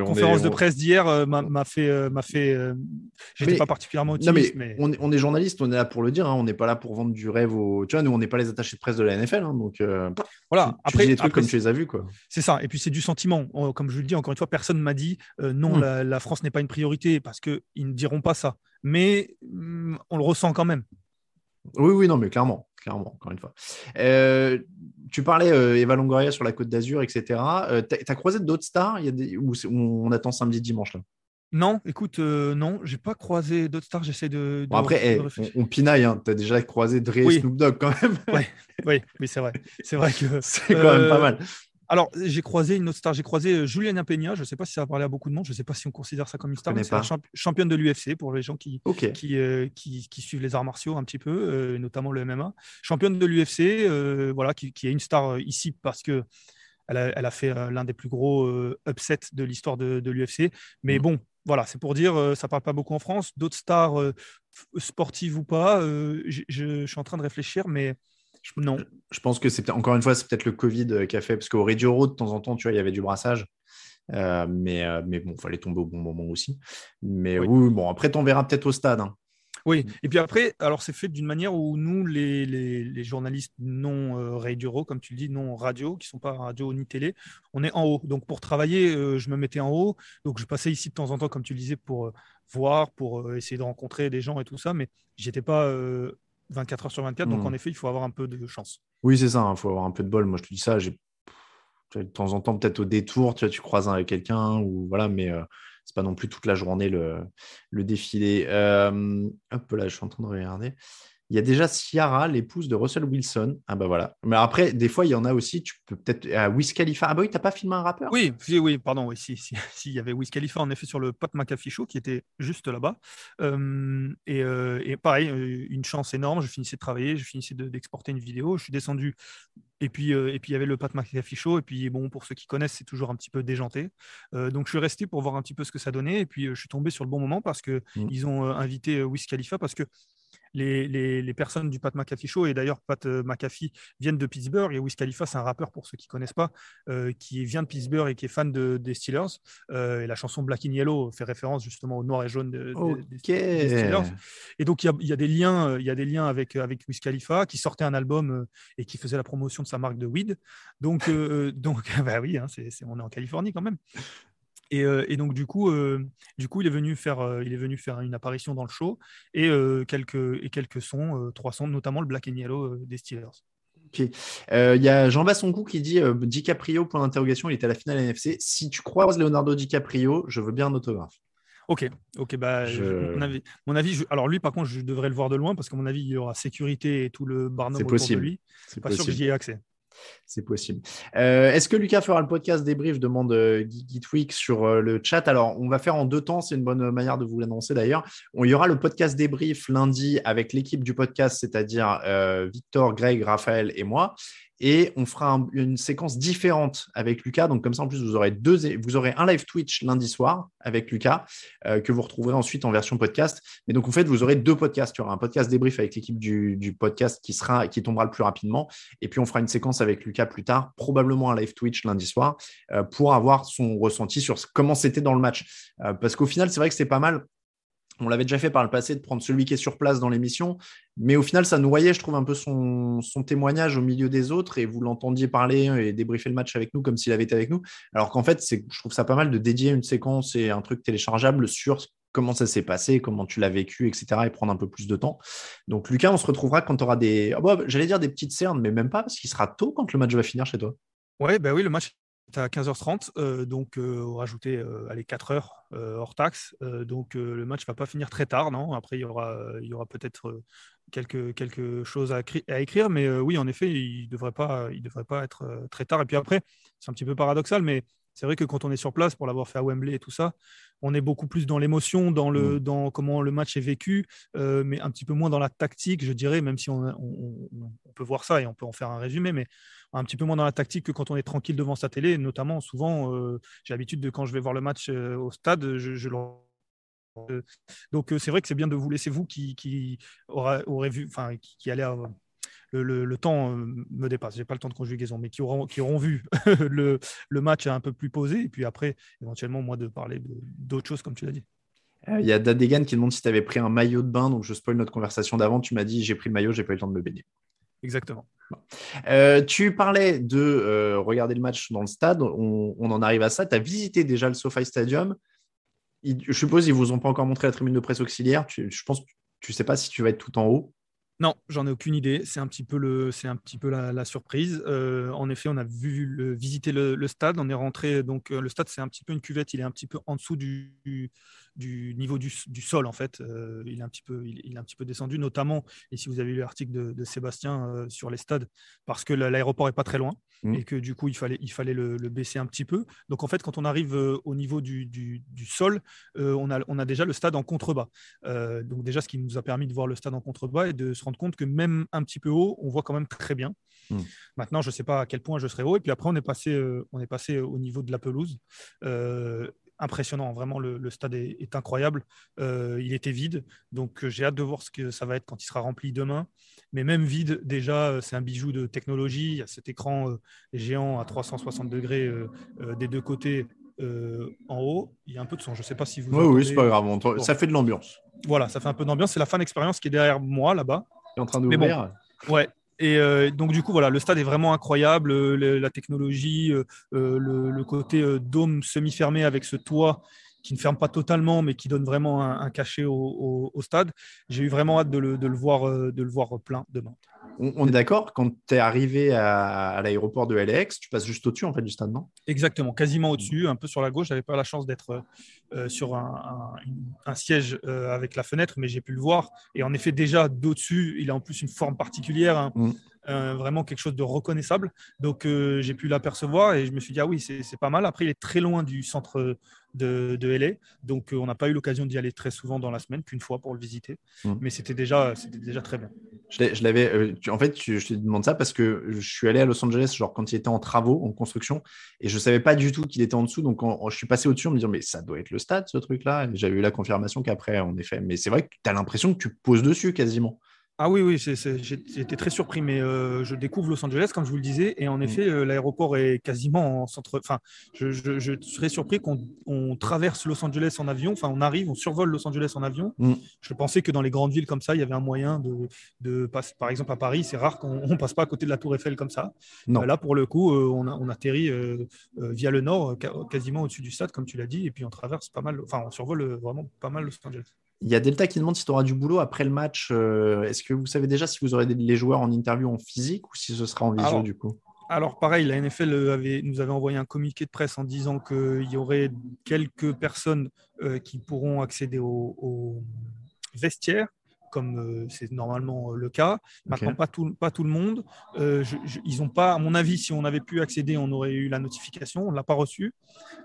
conférence de presse d'hier m'a fait. m'a fait J'étais pas particulièrement optimiste. mais, On, est, on, est, journaliste, on est là pour le dire. Hein, on n'est pas là pour vendre du rêve aux. Tu vois, nous, on n'est pas les attachés de presse de la NFL. Hein, donc voilà. Tu, après, dis trucs comme tu les as vus. C'est ça. Et puis, c'est du sentiment. Comme je le dis, encore une fois, personne m'a dit euh, non, hmm. la, France n'est pas une priorité parce qu'ils ne diront pas ça. Mais hmm, on le ressent quand même. Oui, oui, non, mais clairement, clairement, encore une fois. Euh, tu parlais euh, Eva Longoria sur la Côte d'Azur, etc. tu as, croisé d'autres stars? Il y a des... où, on attend samedi, dimanche là? Non, écoute, non, j'ai pas croisé d'autres stars. J'essaie de. après, on, pinaille. Hein. Tu as déjà croisé Dre et Snoop Dogg quand même. (laughs) oui, oui, c'est vrai. C'est vrai que. c'est quand même pas mal. Alors, j'ai croisé une autre star, j'ai croisé euh, Juliana Peña, je ne sais pas si ça va parler à beaucoup de monde, je ne sais pas si on considère ça comme une star, mais c'est la championne de l'UFC pour les gens qui, euh, qui, qui, suivent les arts martiaux un petit peu, euh, notamment le MMA. Championne de l'UFC, voilà, qui, est une star ici parce que elle a, fait l'un des plus gros upsets de l'histoire de, l'UFC. Mais mm. bon, voilà, c'est pour dire, ça ne parle pas beaucoup en France. D'autres stars sportives ou pas, je, je, suis en train de réfléchir, mais non. Je pense que c'est encore une fois, c'est peut-être le Covid euh, qui a fait, parce qu'au Radio de temps en temps, tu vois, il y avait du brassage. Euh, mais, euh, mais bon, il fallait tomber au bon moment aussi. Mais oui, bon, après, on verra peut-être au stade. Hein. Oui, et puis après, alors c'est fait d'une manière où nous, les, les, journalistes non euh, radio, comme tu le dis, non radio, qui ne sont pas radio ni télé, on est en haut. Donc pour travailler, je me mettais en haut. Donc je passais ici de temps en temps, comme tu le disais, pour voir, pour essayer de rencontrer des gens et tout ça, mais j'étais pas 24 heures sur 24. Donc, hmm. en effet, il faut avoir un peu de chance. Oui, c'est ça. Il hein, faut avoir un peu de bol. Moi, je te dis ça. J'ai de temps en temps, peut-être au détour, tu, vois, tu croises avec quelqu'un ou voilà, mais euh, c'est pas non plus toute la journée le, le défilé. Euh, hop là, je suis en train de regarder. Il y a déjà Ciara, l'épouse de Russell Wilson. Ah bah voilà. Mais après, des fois, il y en a aussi, tu peux peut-être. Ah, Wiz Khalifa. Ah bah oui, t'as pas filmé un rappeur? Oui, oui, oui, pardon, oui, si, si, (laughs) si, il y avait Wiz Khalifa en effet sur le Pat McAfee Show qui était juste là-bas. Euh, et, euh, et, pareil, euh, une chance énorme. Je finissais de travailler, je finissais d'exporter une vidéo. Je suis descendu. Et puis, euh, et puis il y avait le Pat McAfee Show. Et puis, bon, pour ceux qui connaissent, c'est toujours un petit peu déjanté. Euh, donc, je suis resté pour voir un petit peu ce que ça donnait. Et puis, je suis tombé sur le bon moment parce qu'ils ils ont invité Wiz Khalifa parce que les, les, les, personnes du Pat McAfee Show, et d'ailleurs Pat euh, McAfee viennent de Pittsburgh, et Wiz Khalifa, c'est un rappeur pour ceux qui ne connaissent pas, euh, qui vient de Pittsburgh et qui est fan de, des Steelers. Euh, et la chanson Black in Yellow fait référence justement au noir et jaune de, okay. des, des, Steelers. Et donc il y a, y a, des liens, il y a des liens avec, avec Wiz Khalifa, qui sortait un album et qui faisait la promotion de sa marque de weed. Donc, donc (laughs) bah oui, hein, on est en Californie quand même. Et, euh, et, donc du coup, euh, du coup, il est venu faire, euh, il est venu faire une apparition dans le show et quelques et quelques sons, trois sons, notamment le Black and Yellow des Steelers. Ok. Il y a Jean Bassonkou qui dit DiCaprio point d'interrogation, il était à la finale NFC. Si tu croises Leonardo DiCaprio, je veux bien un autographe. Ok, ok, bah, je... mon avis, mon avis je... alors lui par contre, je devrais le voir de loin parce qu'à mon avis, il y aura sécurité et tout le barnum autour possible. de lui. C'est pas sûr que j'y ai accès. C'est possible. Euh, Est-ce que Lucas fera le podcast débrief demande euh, Geekweek sur euh, le chat? Alors, on va faire en deux temps. C'est une bonne manière de vous l'annoncer d'ailleurs. Il y aura le podcast débrief lundi avec l'équipe du podcast, c'est-à-dire Victor, Greg, Raphaël et moi et on fera un, une séquence différente avec Lucas. Donc comme ça, en plus, vous aurez deux, vous aurez un live Twitch lundi soir avec Lucas euh, que vous retrouverez ensuite en version podcast. Mais donc en fait, vous aurez deux podcasts. Il y aura un podcast débrief avec l'équipe du, du, podcast qui sera, qui tombera le plus rapidement, et puis on fera une séquence avec Lucas plus tard, probablement un live Twitch lundi soir euh, pour avoir son ressenti sur comment c'était dans le match. Euh, parce qu'au final, c'est vrai que c'est pas mal on l'avait déjà fait par le passé de prendre celui qui est sur place dans l'émission, mais au final, ça noyait, je trouve, un peu son, témoignage au milieu des autres et vous l'entendiez parler et débriefer le match avec nous comme s'il avait été avec nous. Alors qu'en fait, je trouve ça pas mal de dédier une séquence et un truc téléchargeable sur comment ça s'est passé, comment tu l'as vécu, etc. et prendre un peu plus de temps. Donc, Lucas, on se retrouvera quand tu auras des. Oh, bah, J'allais dire des petites cernes, mais même pas parce qu'il sera tôt quand le match va finir chez toi. Ouais, bah oui, le match à 15h30, euh, donc euh, on rajoutait euh, allez, 4 heures euh, hors taxe. donc le match ne va pas finir très tard, non? Après, il y aura, il y aura peut-être quelque, quelque chose à, à écrire, mais oui, en effet, il ne devrait, pas, il devrait pas être très tard. Et puis après, c'est un petit peu paradoxal, mais c'est vrai que quand on est sur place, pour l'avoir fait à Wembley et tout ça, on est beaucoup plus dans l'émotion, dans, le, mmh. dans comment le match est vécu, euh, mais un petit peu moins dans la tactique, je dirais, même si on, on, on, peut voir ça et on peut en faire un résumé, mais un petit peu moins dans la tactique que quand on est tranquille devant sa télé. Notamment, souvent, euh, j'ai l'habitude de quand je vais voir le match euh, au stade, je, je le donc c'est vrai que c'est bien de vous laisser vous qui, qui aura, aurait vu, enfin qui, qui allait avoir, le, le, le, temps me dépasse. J'ai pas le temps de conjugaison, mais qui auront, qui auront vu (laughs) le, le, match un peu plus posé. Et puis après, éventuellement, moi, de parler d'autres choses, comme tu l'as dit. Il y a Dadegan qui demande si tu avais pris un maillot de bain. Donc, je spoil notre conversation d'avant. Tu m'as dit j'ai pris le maillot, j'ai pas eu le temps de me baigner. Exactement. Euh, tu parlais de euh, regarder le match dans le stade. On, en arrive à ça. Tu as visité déjà le SoFi Stadium. Je suppose qu'ils vous ont pas encore montré la tribune de presse auxiliaire. Je pense tu sais pas si tu vas être tout en haut. Non, j'en ai aucune idée. C'est un petit peu, le, un petit peu la, surprise. Euh, en effet, on a vu le, visiter le, stade. On est rentré. Donc, le stade, c'est un petit peu une cuvette. Il est un petit peu en dessous du, du niveau du, du, sol, en fait. Euh, il, est un petit peu, il, il, est un petit peu descendu, notamment, et si vous avez lu l'article de, de, Sébastien euh, sur les stades, parce que l'aéroport est pas très loin mmh. et que du coup, il fallait, il fallait le, le, baisser un petit peu. Donc, en fait, quand on arrive euh, au niveau du, du, du sol, on, a, on a déjà le stade en contrebas. donc, déjà, ce qui nous a permis de voir le stade en contrebas et de se rendre compte que même un petit peu haut, on voit quand même très bien. Mmh. Maintenant, je ne sais pas à quel point je serai haut. Et puis après, on est passé, on est passé au niveau de la pelouse. Euh, impressionnant. Vraiment, le, le stade est, est incroyable. Euh, il était vide, donc j'ai hâte de voir ce que ça va être quand il sera rempli demain. Mais même vide, déjà, c'est un bijou de technologie. Il y a cet écran euh, géant à 360 degrés euh, des deux côtés. en haut, il y a un peu de son. Je ne sais pas si vous. Oui, oui, c'est pas grave. Bon. Ça fait de l'ambiance. Voilà, ça fait un peu d'ambiance. C'est la fan expérience qui est derrière moi là-bas. Qui est en train d'ouvrir. Bon, ouais, et euh, donc, du coup, voilà, le stade est vraiment incroyable. Le, la technologie, euh, le, côté euh, dôme semi-fermé avec ce toit qui ne ferme pas totalement, mais qui donne vraiment un, cachet au, stade. J'ai eu vraiment hâte de le, de le voir, de le voir plein demain on, est d'accord, quand tu es arrivé à, l'aéroport de LAX, tu passes juste au-dessus en fait, du stade, non? Exactement, quasiment au-dessus, un peu sur la gauche. Je n'avais pas la chance d'être euh, sur un, siège euh, avec la fenêtre, mais j'ai pu le voir. Et en effet, déjà d'au-dessus, il a en plus une forme particulière. Hein. Mm. Euh, vraiment quelque chose de reconnaissable. Donc j'ai pu l'apercevoir et je me suis dit, ah oui, c'est pas mal. Après, il est très loin du centre de, de LA, donc on n'a pas eu l'occasion d'y aller très souvent dans la semaine, qu'une fois pour le visiter. Mm. Mais c'était déjà, déjà très bien. Je l'avais, en fait, je te demande ça parce que je suis allé à Los Angeles, genre quand il était en travaux, en construction, et je ne savais pas du tout qu'il était en dessous. Donc je suis passé au-dessus en me disant, mais ça doit être le stade, ce truc-là. J'avais eu la confirmation qu'après, en effet. Mais c'est vrai que tu as l'impression que tu poses dessus quasiment. Ah oui, oui, j'étais très surpris, mais euh, je découvre Los Angeles, comme je vous le disais, et en mm. effet, euh, l'aéroport est quasiment en centre. Enfin, je, serais surpris qu'on traverse Los Angeles en avion, enfin, on arrive, on survole Los Angeles en avion. Mm. Je pensais que dans les grandes villes comme ça, il y avait un moyen de, passer. Par exemple, à Paris, c'est rare qu'on ne passe pas à côté de la Tour Eiffel comme ça. Euh, là, pour le coup, on, on, atterrit via le nord, quasiment au-dessus du stade, comme tu l'as dit, et puis on traverse pas mal, enfin, on survole vraiment pas mal Los Angeles. Il y a Delta qui demande si tu auras du boulot après le match. Euh, est-ce que vous savez déjà si vous aurez les joueurs en interview en physique ou si ce sera en visio du coup? alors pareil, la NFL avait, nous avait envoyé un communiqué de presse en disant qu'il y aurait quelques personnes euh, qui pourront accéder au, vestiaire, comme euh, c'est normalement le cas. Maintenant, pas, tout, pas tout le monde. ils n'ont pas, à mon avis, si on avait pu accéder, on aurait eu la notification. On ne l'a pas reçue.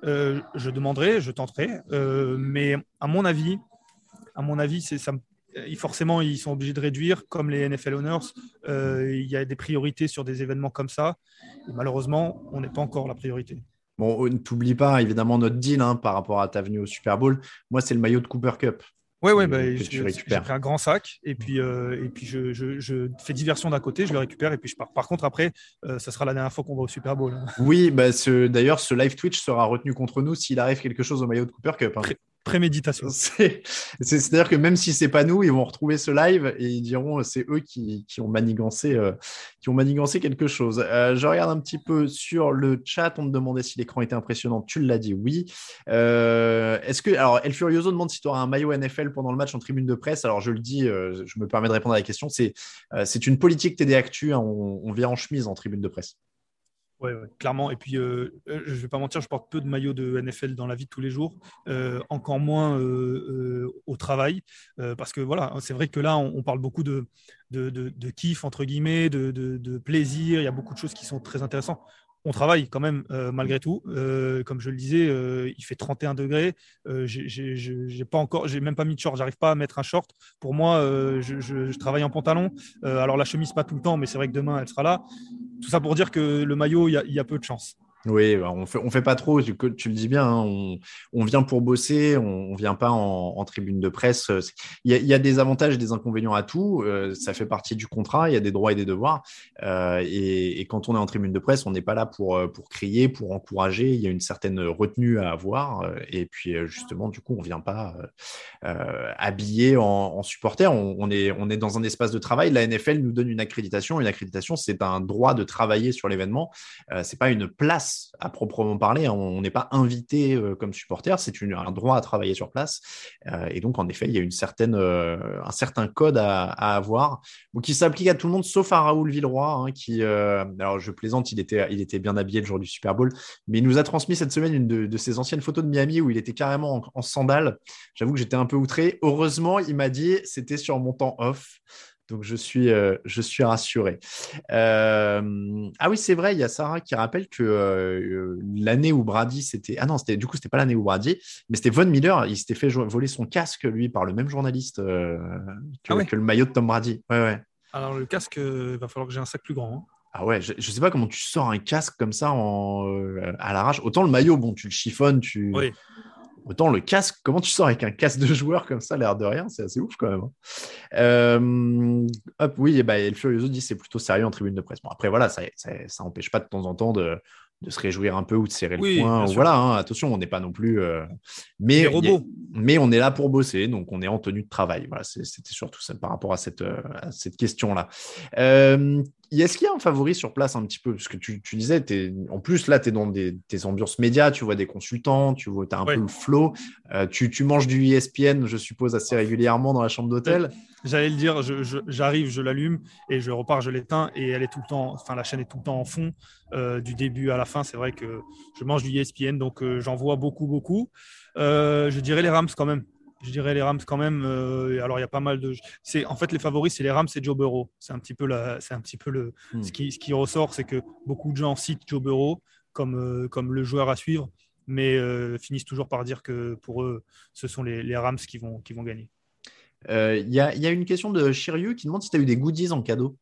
je demanderai, je tenterai. mais à mon avis, à mon avis, c'est ça. Forcément, ils sont obligés de réduire, comme les NFL Owners. Euh, il y a des priorités sur des événements comme ça. malheureusement, on n'est pas encore la priorité. Bon, n'oublie pas évidemment notre deal hein, par rapport à ta venue au Super Bowl. Moi, c'est le maillot de Cooper Cup. Oui, ouais, bah, j'ai pris un grand sac et puis, euh, et puis je, je, fais diversion d'un côté, je le récupère et puis je pars. Par contre, après, euh, ça sera la dernière fois qu'on va au Super Bowl. Hein. Oui, bah, d'ailleurs, ce live Twitch sera retenu contre nous s'il arrive quelque chose au maillot de Cooper Cup. Hein préméditation. (laughs) C'est-à-dire que même si c'est pas nous, ils vont retrouver ce live et ils diront c'est eux qui, ont manigancé, euh, qui ont manigancé quelque chose. Euh, je regarde un petit peu sur le chat. On me demandait si l'écran était impressionnant. Tu l'as dit, oui. Euh, est-ce que alors El Furioso demande si tu auras un maillot NFL pendant le match en tribune de presse. Alors je le dis, je me permets de répondre à la question. C'est c'est une politique TD Actu. Hein. on, on vient en chemise en tribune de presse. Oui, clairement. Et puis, euh, euh, je ne vais pas mentir, je porte peu de maillots de NFL dans la vie de tous les jours, euh, encore moins au travail, parce que voilà, c'est vrai que là, on, parle beaucoup de, de, de, kiff, entre guillemets, de, de, plaisir. Il y a beaucoup de choses qui sont très intéressantes on travaille quand même malgré tout. comme je le disais, il fait 31 degrés. j'ai pas encore, j'ai même pas mis de short. J'arrive pas à mettre un short. Pour moi, je, travaille en pantalon. alors la chemise pas tout le temps, mais c'est vrai que demain elle sera là. Tout ça pour dire que le maillot, il y, a peu de chance. Oui, bah, on fait, fait pas trop, tu, le dis bien, hein, on, vient pour bosser, on, ne vient pas en, tribune de presse. Il y, a, des avantages et des inconvénients à tout, euh, ça fait partie du contrat, il y a des droits et des devoirs. Euh, et, quand on est en tribune de presse, on n'est pas là pour, euh, crier, pour encourager, il y a une certaine retenue à avoir. Et puis justement, du coup, on vient pas habillé en, supporter, on, est, on est dans un espace de travail. La NFL nous donne une accréditation, une accréditation, c'est un droit de travailler sur l'événement, c'est pas une place à proprement parler. Hein. On n'est pas invité euh, comme supporter, c'est un droit à travailler sur place. Euh, et donc, en effet, il y a une certaine, euh, un certain code à, avoir qui s'applique à tout le monde, sauf à Raoul Villeroy, hein, qui, alors je plaisante, il était, il était bien habillé le jour du Super Bowl, mais il nous a transmis cette semaine une de, ses anciennes photos de Miami où il était carrément en, en sandales. J'avoue que j'étais un peu outré. Heureusement, il m'a dit c'était sur mon temps off. Donc, je suis, euh, je suis rassuré. Euh, ah oui, c'est vrai, il y a Sarah qui rappelle que euh, l'année où Brady, c'était. Ah non, c'était du coup, c'était pas l'année où Brady, mais c'était Von Miller. Il s'était fait voler son casque, lui, par le même journaliste ah que, le maillot de Tom Brady. Ouais, ouais. Alors, le casque, il va falloir que j'ai un sac plus grand. Hein. Ah ouais, je, ne sais pas comment tu sors un casque comme ça en, à l'arrache. Autant le maillot, bon, tu le chiffonnes, tu. Oui. Autant le casque, comment tu sors avec un casque de joueur comme ça, l'air de rien, c'est assez ouf quand même. Hein. Euh, hop, oui, et bah, El Furioso dit c'est plutôt sérieux en tribune de presse. Bon, après, voilà, ça n'empêche pas de temps en temps de, de se réjouir un peu ou de serrer Oui, le poing. Voilà, hein, attention, on n'est pas non plus. euh, Mais, mais on est là pour bosser, donc on est en tenue de travail. Voilà, c'était surtout ça par rapport à cette, euh, à cette question-là. Euh, Est-ce qu'il y a un favori sur place un petit peu? Parce que tu, tu disais, en plus, là, tu es dans des, tes ambiances médias, tu vois des consultants, tu vois, as un Ouais. peu le flow. Euh, tu, tu manges du ESPN, je suppose, assez régulièrement dans la chambre d'hôtel? J'allais le dire, je- je- j'arrive, je, l'allume et je repars, je l'éteins et elle est tout le temps, enfin la chaîne est tout le temps en fond euh, du début à la fin. C'est vrai que je mange du ESPN, donc euh, j'en vois beaucoup, beaucoup. Je dirais les Rams quand même. Je dirais les Rams quand même. euh, alors il y a pas mal de. C'est en fait les favoris, c'est les Rams, c'est Joe Burrow. C'est un petit peu la, c'est un petit peu le. Hmm. Ce qui, ce qui ressort, c'est que beaucoup de gens citent Joe Burrow comme euh, comme le joueur à suivre, mais euh, finissent toujours par dire que pour eux, ce sont les, les Rams qui vont qui vont gagner. Il y, y a une question de Shiryu qui demande si tu as eu des goodies en cadeau.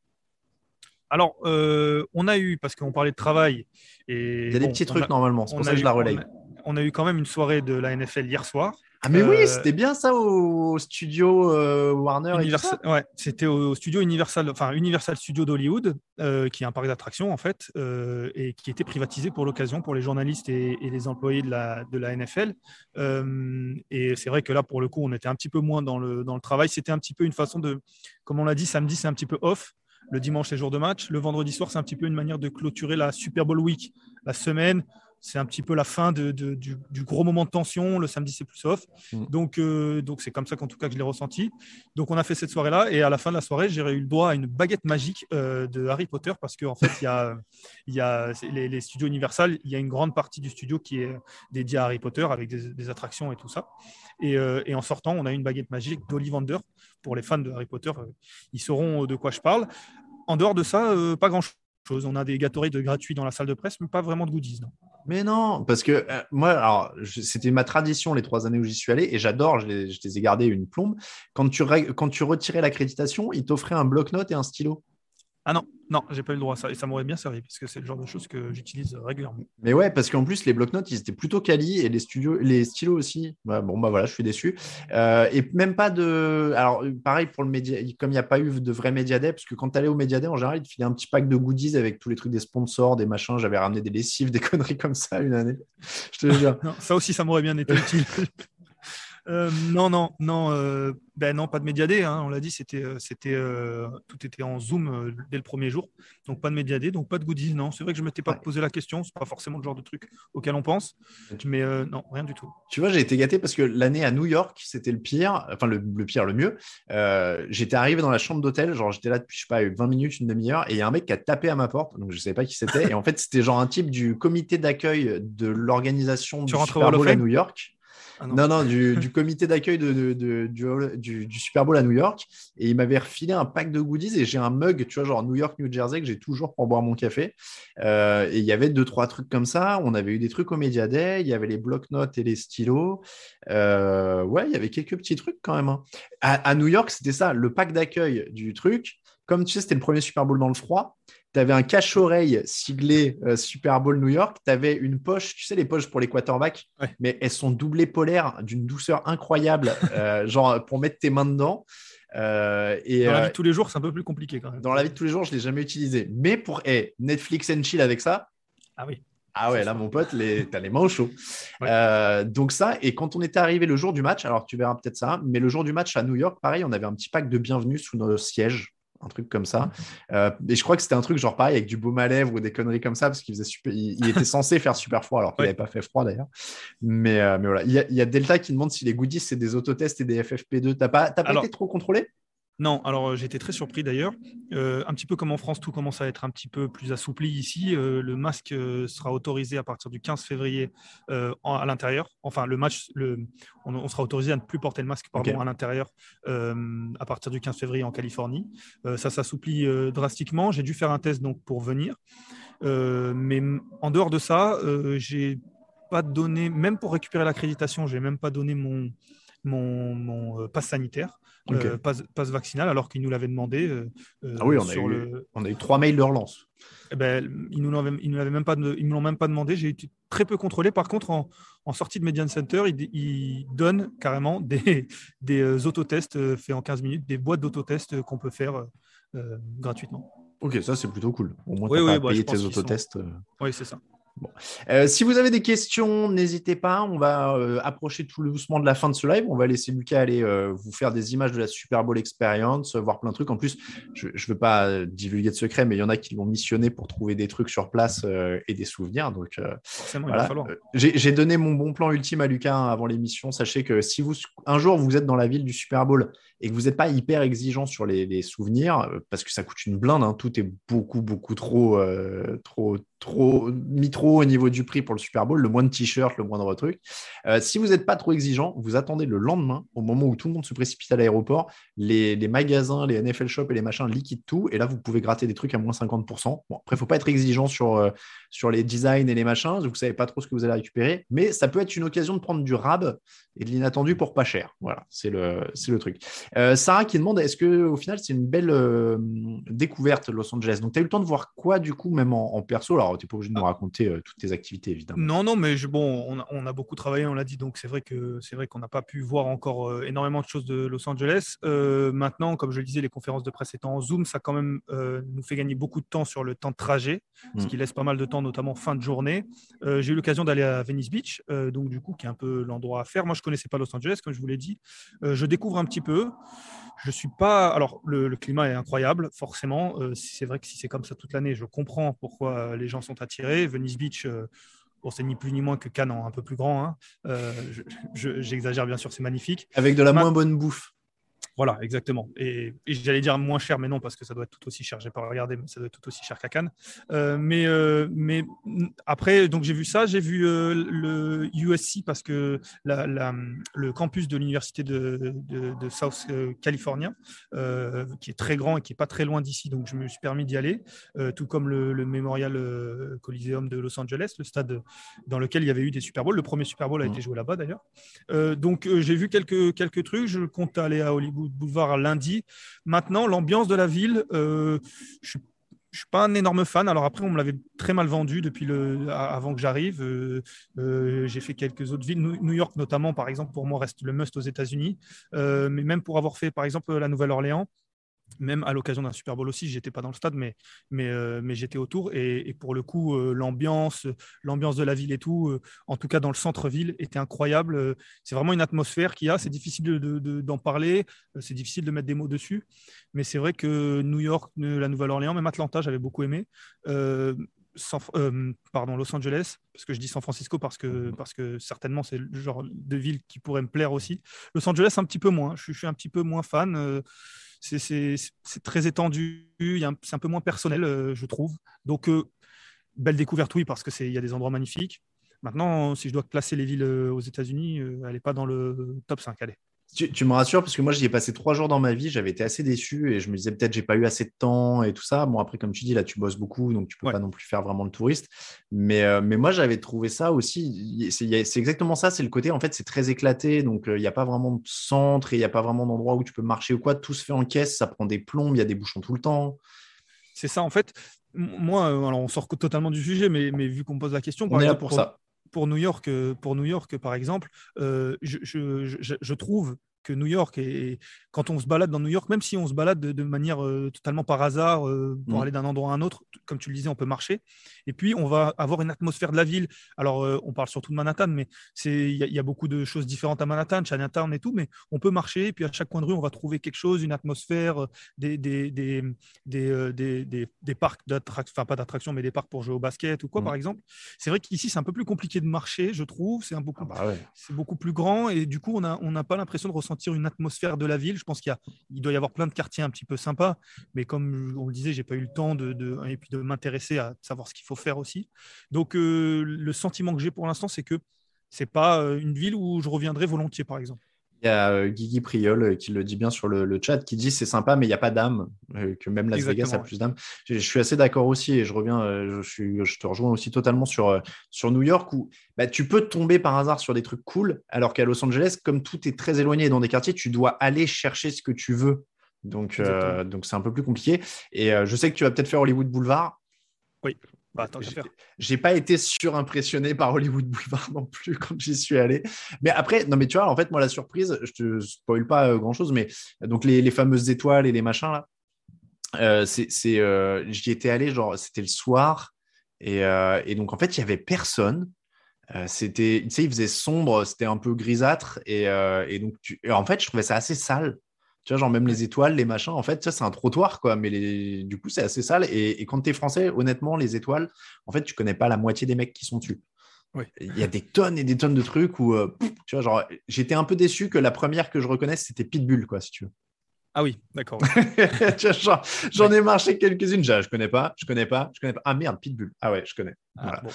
Alors, on a eu, parce qu'on parlait de travail. Et Il y a des petits trucs a- normalement, c'est pour ça que eu- je la relaye. On a, on a eu quand même une soirée de la NFL hier soir. Ah, mais oui, Euh, c'était bien ça au studio euh, Warner. et tout ça. ouais, c'était au studio Universal, enfin Universal Studio d'Hollywood, euh, qui est un parc d'attractions en fait, et qui était privatisé pour l'occasion pour les journalistes et, et les employés de la, de la NFL. Et c'est vrai que là, pour le coup, on était un petit peu moins dans le, dans le travail. C'était un petit peu une façon de, comme on l'a dit, samedi, c'est un petit peu off. Le dimanche, c'est jour de match. Le vendredi soir, c'est un petit peu une manière de clôturer la Super Bowl Week. La semaine, c'est un petit peu la fin de, de- du, du gros moment de tension. Le samedi, c'est plus off. Mm. Donc, euh, donc c'est comme ça qu'en tout cas que je l'ai ressenti. Donc, on a fait cette soirée-là. Et à la fin de la soirée, j'ai eu le droit à une baguette magique euh, de Harry Potter parce qu'en fait, il y a, (laughs) y a les, les studios Universal. Il y a une grande partie du studio qui est dédiée à Harry Potter avec des, des attractions et tout ça. Et, euh, et en sortant, on a une baguette magique d'Ollivander pour les fans de Harry Potter. Ils sauront de quoi je parle. En dehors de ça, pas grand-chose. On a des Gatorade gratuits dans la salle de presse, mais pas vraiment de goodies. Non. Mais non, parce que euh, moi, alors, c'était ma tradition les trois années où j'y suis allé et j'adore, je les, ai gardés une plombe. Quand tu, quand tu retirais l'accréditation, ils t'offraient un bloc-notes et un stylo. Ah non, non, j'ai pas eu le droit à ça. Et ça m'aurait bien servi parce que c'est le genre de choses que j'utilise régulièrement. Mais ouais, parce qu'en plus, les bloc-notes, ils étaient plutôt quali et les, studios, les stylos aussi. Bon, bah voilà, je suis déçu. Euh, et même pas de. Alors, pareil pour le média, comme il n'y a pas eu de vrai Média Day, parce que quand tu allais au Média Day, en général, ils te filaient un petit pack de goodies avec tous les trucs des sponsors, des machins. J'avais ramené des lessives, (laughs) des conneries comme ça une année. Je te jure. Non, ça aussi, ça m'aurait bien été utile. (laughs) Euh, non, non, non, euh, ben non, pas de médiadé. Hein, on l'a dit, c'était, euh, c'était, euh, tout était en Zoom dès le premier jour, donc pas de médiadé, donc pas de goodies. Non, c'est vrai que je m'étais pas Ouais. posé la question. C'est pas forcément le genre de truc auquel on pense, mais non, rien du tout. Tu vois, j'ai été gâté parce que l'année à New York, c'était le pire, enfin le, le pire, le mieux. J'étais arrivé dans la chambre d'hôtel, genre j'étais là depuis, je sais pas, 20 minutes, une demi-heure, et il y a un mec qui a tapé à ma porte, donc je savais pas qui c'était. et en fait, c'était genre un type du comité d'accueil de l'organisation (laughs) du Super Bowl à New York. Ah non. non, du, comité d'accueil du Super Bowl à New York. Et il m'avait refilé un pack de goodies et j'ai un mug, tu vois, genre New York, New Jersey, que j'ai toujours pour boire mon café. Euh, et il y avait deux, trois trucs comme ça. On avait eu des trucs au Media Day. Il y avait les bloc-notes et les stylos. Euh, ouais, il y avait quelques petits trucs quand même. hein. À, à New York, c'était ça, le pack d'accueil du truc. Comme tu sais, c'était le premier Super Bowl dans le froid. Tu avais un cache-oreille siglé euh, Super Bowl New York. Tu avais une poche, tu sais, les poches pour les quarterbacks, Ouais. mais elles sont doublées polaires d'une douceur incroyable, euh, (laughs) genre pour mettre tes mains dedans. Euh, et Dans la euh, vie de tous les jours, c'est un peu plus compliqué quand même. dans la vie de tous les jours, je ne l'ai jamais utilisé. Mais pour eh, Netflix and chill avec ça, Ah oui. ah ouais, là, mon pote, les... t'as les mains au chaud. Ouais. Euh, donc ça, et quand on était arrivé le jour du match, alors tu verras peut-être ça, mais le jour du match à New York, pareil, on avait un petit pack de bienvenue sous nos sièges, un truc comme ça. Euh, et je crois que c'était un truc genre pareil avec du baume à lèvres ou des conneries comme ça, parce qu'il faisait super... il, il était censé faire super froid, alors qu'il Ouais. n'avait pas fait froid d'ailleurs. Mais, euh, mais voilà, il y, a, il y a Delta qui demande si les goodies c'est des autotests et des FFP2. T'as pas, t'as pas Alors- été trop contrôlé? Non, alors euh, j'étais très surpris d'ailleurs. Euh, un petit peu comme en France, tout commence à être un petit peu plus assoupli ici. Euh, le masque euh, sera autorisé à partir du 15 février en- à l'intérieur. Enfin, le match, le, on, on sera autorisé à ne plus porter le masque pardon, à l'intérieur à partir du 15 février en Californie. Ça s'assouplit drastiquement. J'ai dû faire un test donc pour venir. Mais en dehors de ça, j'ai pas donné, même pour récupérer l'accréditation, j'ai même pas donné mon, mon, mon passe sanitaire, Euh, passe, passe vaccinal, alors qu'ils nous l'avaient demandé. euh, euh, Ah oui, on a, eu, le, on a eu trois mails de relance. eh ben, ils ils nous même pas, de- ils me l'ont même pas demandé. J'ai été très peu contrôlé. Par contre, en, en sortie de Median Center, ils, ils donnent carrément des, (laughs) des euh, autotests euh, faits en 15 minutes, des boîtes d'autotests euh, qu'on peut faire euh, euh, gratuitement. Ok, ça c'est plutôt cool. Au moins, Oui, t'as oui, pas bah, payé tes sont- autotests. euh. Oui, c'est ça. Euh, si vous avez des questions, n'hésitez pas. On va euh, approcher tout doucement de la fin de ce live. On va laisser Lucas aller euh, vous faire des images de la Super Bowl Experience, voir plein de trucs. En plus, je ne veux pas divulguer de secret, mais il y en a qui l'ont missionné pour trouver des trucs sur place et des souvenirs. Donc, voilà. j'ai donné mon bon plan ultime à Lucas hein, avant l'émission. Sachez que si vous un jour vous êtes dans la ville du Super Bowl et que vous n'êtes pas hyper exigeant sur les, souvenirs, parce que ça coûte une blinde, hein, tout est beaucoup, beaucoup trop, trop, trop mis trop au niveau du prix pour le Super Bowl, le moins de t-shirts, le moindre truc. Euh, si vous n'êtes pas trop exigeant, vous attendez le lendemain, au moment où tout le monde se précipite à l'aéroport, les, magasins, les NFL Shop et les machins liquident tout, et là vous pouvez gratter des trucs à moins 50%. Bon, après, il faut pas être exigeant sur, euh, sur les designs et les machins, vous savez pas trop ce que vous allez récupérer, mais ça peut être une occasion de prendre du rab et de l'inattendu pour pas cher. Voilà, c'est le, le truc. Euh, Sarah qui demande est-ce que au final c'est une belle découverte Los Angeles? Donc tu as eu le temps de voir quoi du coup, même en, perso? Alors tu n'es pas obligé de nous raconter toutes tes activités évidemment. Non, non, mais je, bon, on a, beaucoup travaillé, on l'a dit, donc c'est vrai que c'est vrai qu'on n'a pas pu voir encore euh, énormément de choses de Los Angeles. Euh, maintenant, comme je le disais, les conférences de presse étant en Zoom, ça quand même euh, nous fait gagner beaucoup de temps sur le temps de trajet, ce mm. qui laisse pas mal de temps, notamment fin de journée. J'ai eu l'occasion d'aller à Venice Beach, donc du coup, qui est un peu l'endroit à faire. Moi, je connaissais pas Los Angeles, comme je vous l'ai dit. je découvre un petit peu. Je suis pas. Alors, le, climat est incroyable, forcément. c'est vrai que si c'est comme ça toute l'année, je comprends pourquoi les gens sont attirés. Venice Beach, Bon, c'est ni plus ni moins que Cannes un peu plus grand. Hein. Euh, j'exagère bien sûr, c'est magnifique. Avec de la moins bonne bouffe. Voilà, exactement. Et, j'allais dire moins cher, mais non, parce que ça doit être tout aussi cher. J'ai pas regardé, mais ça doit être tout aussi cher qu'à Cannes. Euh, mais, euh, mais après, donc j'ai vu ça, j'ai vu euh, le USC parce que le campus de l'université de, de, South California, qui est très grand et qui est pas très loin d'ici, donc je me suis permis d'y aller, tout comme le, le Memorial Coliseum de Los Angeles, le stade dans lequel il y avait eu des Super Bowls. Le premier Super Bowl a été mmh. joué là-bas d'ailleurs. donc j'ai vu quelques quelques trucs. Je compte aller à Hollywood Boulevard lundi. Maintenant, l'ambiance de la ville, euh, je ne suis pas un énorme fan. Alors après, on me l'avait très mal vendu depuis le, avant que j'arrive. Euh, euh, j'ai fait quelques autres villes. New York, notamment, par exemple, pour moi, reste le must aux États-Unis. mais même pour avoir fait, par exemple, la Nouvelle-Orléans, même à l'occasion d'un Super Bowl aussi, j'étais pas dans le stade, mais, mais, euh, mais j'étais autour. Et, pour le coup, euh, l'ambiance, l'ambiance de la ville et tout, euh, en tout cas dans le centre-ville, était incroyable. c'est vraiment une atmosphère qu'il y a. C'est difficile d'en de, parler, c'est difficile de mettre des mots dessus. Mais c'est vrai que New York, la Nouvelle-Orléans, même Atlanta, j'avais beaucoup aimé. pardon, Los Angeles, parce que je dis San Francisco parce que, parce que certainement c'est le genre de ville qui pourrait me plaire aussi. Los Angeles, un petit peu moins. Je, je suis un petit peu moins fan c'est très étendu, c'est un peu moins personnel, euh, je trouve. Donc, euh, belle découverte, oui, parce qu'il y a des endroits magnifiques. Maintenant, si je dois classer les villes euh, aux États-Unis, elle n'est pas dans le top 5. Allez. Tu, me rassures parce que moi j'y ai passé trois jours dans ma vie, j'avais été assez déçu et je me disais peut-être j'ai pas eu assez de temps et tout ça. Bon après comme tu dis là tu bosses beaucoup donc tu peux pas non plus faire vraiment le touriste. Mais, euh, mais moi j'avais trouvé ça aussi. C'est exactement ça, c'est le côté en fait c'est très éclaté donc euh, il n'y a pas vraiment de centre et il n'y a pas vraiment d'endroit où tu peux marcher ou quoi. Tout se fait en caisse, ça prend des plombes, il y a des bouchons tout le temps. C'est ça en fait. Moi euh, alors on sort totalement du sujet mais, mais vu qu'on me pose la question. On est là pour ça pour New York, euh, pour New York par exemple, euh, je, trouve que New York, et quand on se balade dans New York, même si on se balade de, manière euh, totalement par hasard euh, pour mmh. aller d'un endroit à un autre, comme tu le disais, on peut marcher. Et puis, on va avoir une atmosphère de la ville. Alors, euh, on parle surtout de Manhattan, mais il y, a beaucoup de choses différentes à Manhattan, Chinatown et tout, mais on peut marcher. Et puis, à chaque coin de rue, on va trouver quelque chose, une atmosphère, des, des, des, des, des parcs d'attractions, enfin, pas d'attractions, mais des parcs pour jouer au basket ou quoi, mmh. par exemple. C'est vrai qu'ici, c'est un peu plus compliqué de marcher, je trouve. C'est beaucoup, ah bah beaucoup plus grand. Et du coup, on n'a on pas l'impression de ressentir une atmosphère de la ville. Je pense qu'il il doit y avoir plein de quartiers un petit peu sympas, mais comme on le disait, j'ai pas eu le temps de, et puis de m'intéresser à savoir ce qu'il faut faire aussi. Donc euh, le sentiment que j'ai pour l'instant, c'est que c'est pas euh, une ville où je reviendrai volontiers, par exemple. Il y a euh, Guigui Priol euh, qui le dit bien sur le, chat, qui dit c'est sympa, mais il n'y a pas d'âme, euh, que même Las Vegas a plus d'âme. Je, suis assez d'accord aussi, et je reviens, je, suis, je, te rejoins aussi totalement sur, sur New York, où bah, tu peux tomber par hasard sur des trucs cool, alors qu'à Los Angeles, comme tout est très éloigné dans des quartiers, tu dois aller chercher ce que tu veux. Donc, donc c'est un peu plus compliqué. Et je sais que tu vas peut-être faire Hollywood Boulevard. Oui. Bah, j'ai pas été surimpressionné par Hollywood Boulevard non plus quand j'y suis allé. Mais après, non, mais tu vois, en fait, moi, la surprise, je te spoil pas euh, grand chose, mais donc les, fameuses étoiles et les machins là, euh, c'est, euh, j'y étais allé, genre, c'était le soir. Et, euh, et donc, en fait, il y avait personne. Euh, c'était, tu sais, il faisait sombre, c'était un peu grisâtre. Et, euh, et donc, tu- et en fait, je trouvais ça assez sale. Tu vois, genre même les étoiles, les machins, en fait, ça, c'est un trottoir, quoi. Mais les... du coup, c'est assez sale. Et, et quand tu es français, honnêtement, les étoiles, en fait, tu connais pas la moitié des mecs qui sont dessus. Oui. Il y a des tonnes et des tonnes de trucs où, euh, tu vois, genre, j'étais un peu déçu que la première que je reconnaisse, c'était Pitbull, quoi, si tu veux. Ah oui, d'accord. (laughs) J'en ai marché quelques-unes. Je, connais pas, je connais pas, je connais pas. Ah merde, Pitbull. Ah ouais, je connais. Ah, Voilà. bon.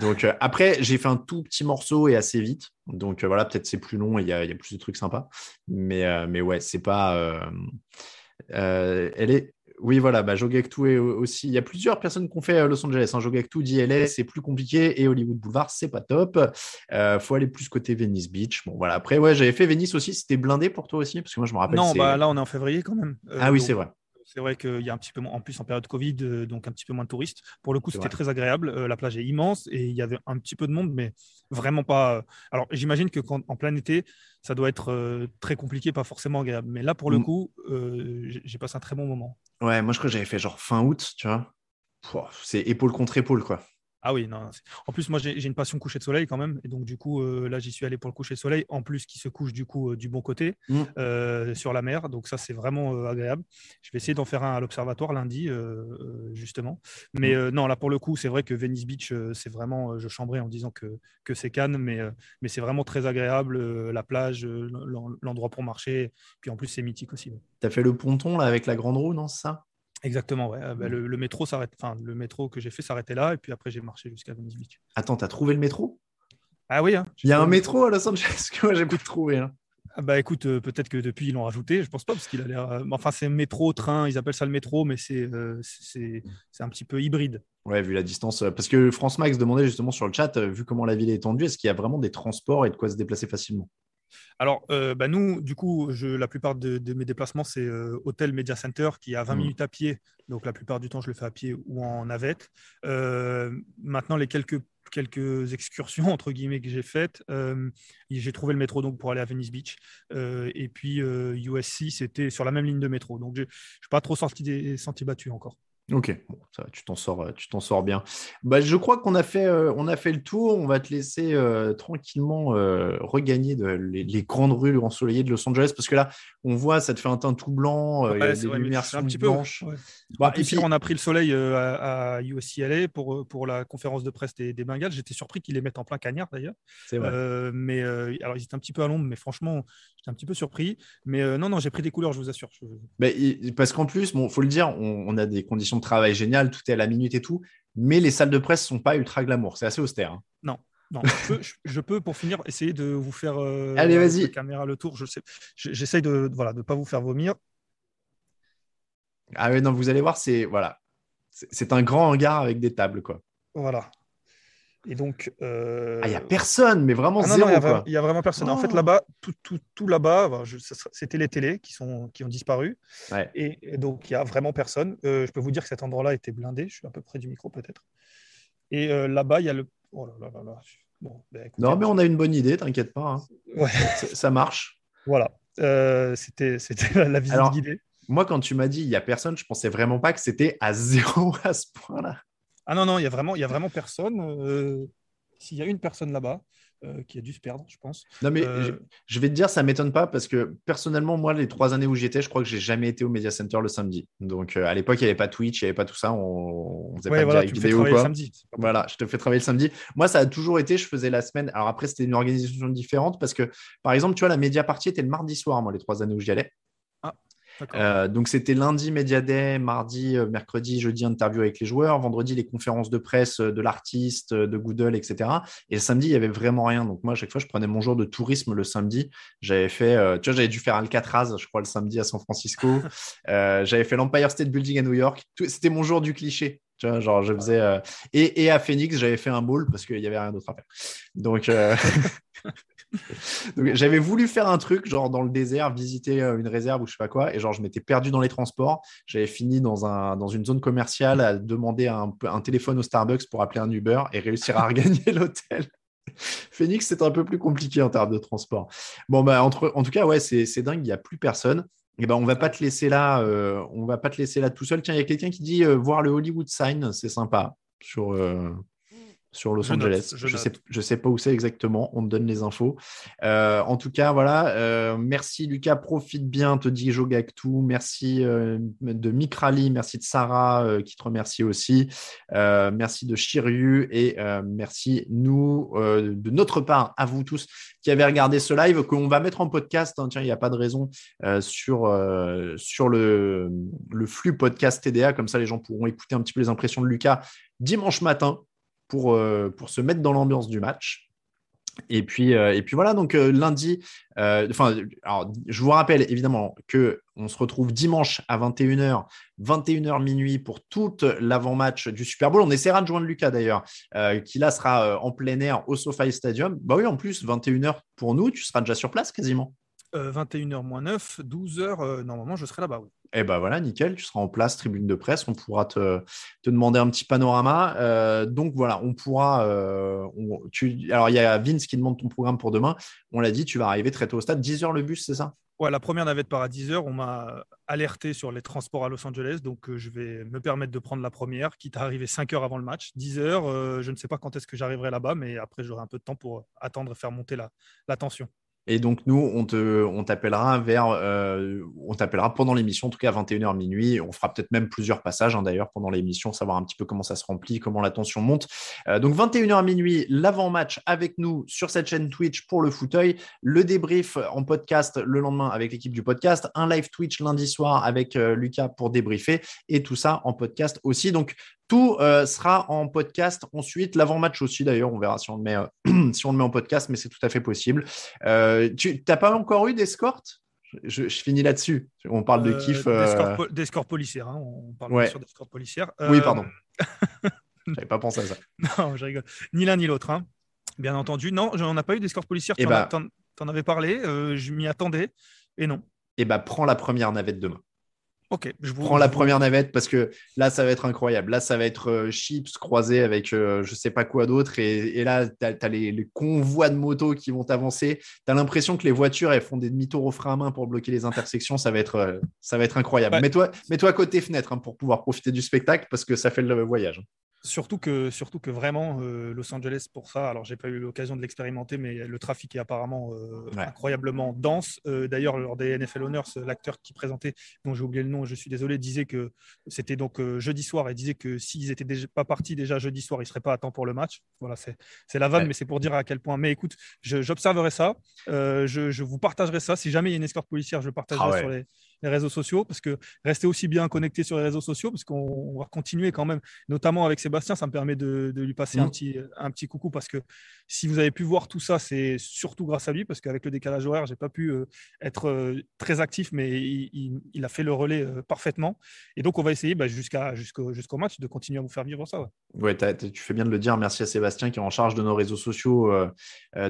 Donc euh, après, j'ai fait un tout petit morceau et assez vite. Donc euh, voilà, peut-être c'est plus long et il y, a il y a plus de trucs sympas. Mais, euh, mais ouais, c'est pas. euh, elle est. Oui, voilà, bah, Jogactu est aussi. Il y a plusieurs personnes qui ont fait euh, Los Angeles. Hein. Jogactu dit LA, c'est plus compliqué et Hollywood Boulevard, c'est pas top. Euh, faut aller plus côté Venice Beach. Bon, voilà. Après, ouais, j'avais fait Venice aussi. C'était blindé pour toi aussi? Parce que moi, je me rappelle. Non, bah là, on est en février quand même. Euh, Ah oui, donc, c'est vrai. C'est vrai qu'il y a un petit peu moins, en plus en période Covid, euh, donc un petit peu moins de touristes. Pour le coup, c'était très agréable. Euh, la plage est immense et il y avait un petit peu de monde, mais vraiment pas. euh, Alors, j'imagine que quand, en plein été, ça doit être très compliqué, pas forcément agréable. Mais là, pour le Mm. coup, j'ai passé un très bon moment. Ouais, moi, je crois que j'avais fait genre fin août, tu vois. C'est épaule contre épaule, quoi. Ah oui, non. En plus, moi, j'ai une passion coucher de soleil quand même. Et donc, du coup, euh, là, j'y suis allé pour le coucher de soleil. En plus, qui se couche du coup euh, du bon côté Mm. euh, sur la mer. Donc, ça, c'est vraiment agréable. Je vais essayer d'en faire un à l'observatoire lundi, justement. Mais Mm. euh, non, là, pour le coup, c'est vrai que Venice Beach, c'est vraiment. je chambrais en disant que, que c'est Cannes, mais, mais c'est vraiment très agréable. la plage, l'en- l'endroit pour marcher. Puis en plus, c'est mythique aussi. ouais. T'as fait le ponton là avec la grande roue, non, c'est ça? Exactement, ouais. Euh, bah, Mm. le, le métro s'arrête. Enfin, le métro que j'ai fait s'arrêtait là. Et puis après, j'ai marché jusqu'à Venice Beach. Attends, t'as trouvé le métro? Ah oui, hein, Il y a un métro à Los Angeles que moi j'ai pu trouver. hein. Ah bah écoute, euh, peut-être que depuis ils l'ont rajouté, je pense pas parce qu'il a l'air. euh, Enfin, c'est métro, train, ils appellent ça le métro, mais c'est euh, c'est un petit peu hybride. Ouais, vu la distance. Parce que France Max demandait justement sur le chat, vu comment la ville est étendue, est-ce qu'il y a vraiment des transports et de quoi se déplacer facilement? Alors, euh, bah, nous, du coup, je, la plupart de, de mes déplacements, c'est euh, Hôtel Media Center qui est à 20 Mhm. minutes à pied. Donc, la plupart du temps, je le fais à pied ou en navette. Euh, maintenant, les quelques, quelques excursions, entre guillemets, que j'ai faites, j'ai trouvé le métro donc, pour aller à Venice Beach. Et puis, USC, c'était sur la même ligne de métro. Donc, je ne suis pas trop sorti des sentiers battus encore. Ok, bon, ça, va, tu t'en sors, euh, tu t'en sors bien. Bah, je crois qu'on a fait, euh, on a fait le tour. On va te laisser euh, tranquillement euh, regagner de- les, les grandes rues ensoleillées de Los Angeles, parce que là, on voit, ça te fait un teint tout blanc, Ouais, lumières un petit peu ouais. Bah, et puis- on a pris le soleil à, à USCLA pour, pour la conférence de presse des, des Bengals. J'étais surpris qu'ils les mettent en plein cagnard d'ailleurs. C'est vrai. Mais alors, ils étaient un petit peu à l'ombre, mais franchement, j'étais un petit peu surpris. Mais euh, non, non, j'ai pris des couleurs, je vous assure. Mais parce qu'en plus, bon, faut le dire, on, on a des conditions de travail géniales, tout est à la minute et tout, mais les salles de presse sont pas ultra glamour, c'est assez austère. hein. Non, je peux, je- je peux, pour finir, essayer de vous faire. euh, Allez, avec vas-y. la caméra le tour. Je sais, j'essaye de voilà de pas vous faire vomir. Ah ouais, non, vous allez voir, c'est voilà, c'est un grand hangar avec des tables, quoi. Voilà. Et donc. euh, Ah, il y a personne, mais vraiment Ah non, zéro, il y a il vraiment personne. En fait, Oh. là-bas, tout, tout, tout là-bas, c'était les télés qui, sont, qui ont disparu. Ouais. Et, et donc, il n'y a vraiment personne. Euh, je peux vous dire que cet endroit-là était blindé. Je suis à peu près du micro, peut-être. Et euh, là-bas, il y a le. Oh là là là là. Bon, ben, écoutez, Non, mais on a une bonne idée, t'inquiète pas. hein. Ouais. Ça, marche. Voilà. Euh, c'était c'était la, la visite Alors- guidée. Moi, quand tu m'as dit il y a personne, je pensais vraiment pas que c'était à zéro à ce point-là. Ah non, non, il n'y a, vraiment- y a vraiment personne. Euh, S'il y a une personne là-bas euh, qui a dû se perdre, je pense. Non, mais Euh, je, vais te dire, ça m'étonne pas parce que personnellement, moi, les trois années où j'y étais, je crois que j'ai jamais été au Media Center le samedi. Donc, à l'époque, il n'y avait pas Twitch, il n'y avait pas tout ça. On, on faisait ouais, pas de voilà, fais vidéo. travailler Quoi. Voilà, je te fais travailler le samedi. Moi, ça a toujours été, je faisais la semaine. Alors après, c'était une organisation différente parce que, par exemple, tu vois, la média partie était le mardi soir, moi, les trois années où j'y allais. Euh, donc c'était lundi Media Day, mardi, euh, mercredi, jeudi interview avec les joueurs, vendredi les conférences de presse euh, de l'artiste, de Google, etc. Et le samedi il y avait vraiment rien. Donc moi à chaque fois je prenais mon jour de tourisme le samedi. J'avais fait, euh, tu vois, j'avais dû faire Alcatraz, je crois le samedi à San Francisco. (laughs) Euh, j'avais fait l'Empire State Building à New York. C'était mon jour du cliché. Tu vois, genre je faisais et, et à Phoenix j'avais fait un mall parce qu'il y avait rien d'autre à faire. Donc, (laughs) (laughs) j'avais voulu faire un truc, genre dans le désert, visiter euh, une réserve ou je sais pas quoi, et genre je m'étais perdu dans les transports. J'avais fini dans, un, dans une zone commerciale à demander un, téléphone au Starbucks pour appeler un Uber et réussir à (laughs) regagner l'hôtel. Phoenix, c'est un peu plus compliqué en termes de transport. Bon, bah, entre, en tout cas, ouais, c'est dingue, il n'y a plus personne. Et ben, on va pas te laisser là, euh, on va pas te laisser là tout seul. Tiens, il y a quelqu'un qui dit euh, voir le Hollywood Sign, c'est sympa. sur, sur Los Je note, Angeles. je Je, sais, note. je sais pas où c'est exactement. On te donne les infos. Euh, en tout cas, voilà. euh, merci Lucas. Profite bien, te dit Jogactou. Merci euh, de Mikrali. Merci de Sarah qui te remercie aussi. Merci de Shiryu et merci nous de notre part à vous tous qui avez regardé ce live qu'on va mettre en podcast. hein. Tiens, il n'y a pas de raison sur, sur le, le flux podcast TDA. Comme ça, les gens pourront écouter un petit peu les impressions de Lucas dimanche matin pour, euh, pour se mettre dans l'ambiance du match. Et puis, euh, voilà, donc euh, lundi, je vous rappelle évidemment que on se retrouve dimanche à 21h, 21h minuit pour toute l'avant-match du Super Bowl. On essaiera de joindre Lucas d'ailleurs, qui là sera en plein air au SoFi Stadium. Bah oui, en plus, 21h pour nous, tu seras déjà sur place quasiment. Euh, 21h moins 9, 12h, euh, normalement, je serai là-bas. Oui. Eh ben voilà, nickel, tu seras en place, tribune de presse, on pourra te, te demander un petit panorama. Euh, donc voilà, on pourra. euh, on- tu, alors il y a Vince qui demande ton programme pour demain. On l'a dit, tu vas arriver très tôt au stade. 10h le bus, c'est ça? Ouais, la première navette part à 10h. On m'a alerté sur les transports à Los Angeles, donc euh, je vais me permettre de prendre la première, quitte à arriver 5 heures avant le match. 10h, euh, je ne sais pas quand est-ce que j'arriverai là-bas, mais après, j'aurai un peu de temps pour attendre et faire monter la, la tension. Et donc nous, on te, on t'appellera vers, euh, on t'appellera pendant l'émission, en tout cas à 21h minuit. On fera peut-être même plusieurs passages hein, d'ailleurs pendant l'émission, savoir un petit peu comment ça se remplit, comment la tension monte. Euh, donc 21h minuit, l'avant-match avec nous sur cette chaîne Twitch pour le fauteuil, le débrief en podcast le lendemain avec l'équipe du podcast, un live Twitch lundi soir avec euh, Lucas pour débriefer et tout ça en podcast aussi. Donc tout euh, sera en podcast ensuite, l'avant-match aussi d'ailleurs, on verra si on le met, euh, (clears throat) si on le met en podcast, mais c'est tout à fait possible. Euh, tu n'as pas encore eu d'escorte? Je, je finis là-dessus. On parle de kiff. Des, scores, po- des scores policières. hein, On parle Ouais. bien sûr des scores policières. Oui, pardon. (laughs) J'avais pas pensé à ça. Non, je rigole. Ni l'un ni l'autre, hein. bien entendu. Non, on n'a pas eu d'escorte policière. Eh T'en bah- t'en avais parlé, je m'y attendais, et non. Et bah, prends la première navette demain. Ok, je vous Prends la première navette parce que là, ça va être incroyable. Là, ça va être euh, chips croisés avec euh, je sais pas quoi d'autre. Et, et là, tu as, les, les convois de motos qui vont avancer. Tu as l'impression que les voitures, elles font des demi-tours au frein à main pour bloquer les intersections. Ça va être, euh, ça va être incroyable. Ouais. Mets-toi mets-toi côté fenêtre hein, pour pouvoir profiter du spectacle parce que ça fait le voyage. Surtout que, surtout que vraiment, euh, Los Angeles, pour ça, alors j'ai pas eu l'occasion de l'expérimenter, mais le trafic est apparemment euh, Ouais. incroyablement dense. Euh, D'ailleurs, lors des NFL Honors, l'acteur qui présentait, dont j'ai oublié le nom, je suis désolé, disait que c'était donc jeudi soir et disait que s'ils étaient déjà pas partis déjà jeudi soir, ils seraient pas à temps pour le match. Voilà, c'est la vanne, Ouais. mais c'est pour dire à quel point. Mais écoute, j'observerai ça, je, je vous partagerai ça. Si jamais il y a une escorte policière, je le partagerai Ah ouais. sur les, les réseaux sociaux parce que restez aussi bien connectés sur les réseaux sociaux parce qu'on on va continuer quand même notamment avec Sébastien, ça me permet de, de lui passer un, Mhm. petit, un petit coucou parce que si vous avez pu voir tout ça, c'est surtout grâce à lui parce qu'avec le décalage horaire, j'ai pas pu euh, être euh, très actif, mais il, il- il a fait le relais euh, parfaitement. Et donc, on va essayer bah, jusqu'à, jusqu'au, jusqu'au match de continuer à vous faire vivre ça. ouais. Ouais, t'as- t'as- tu fais bien de le dire. Merci à Sébastien qui est en charge de nos réseaux sociaux euh,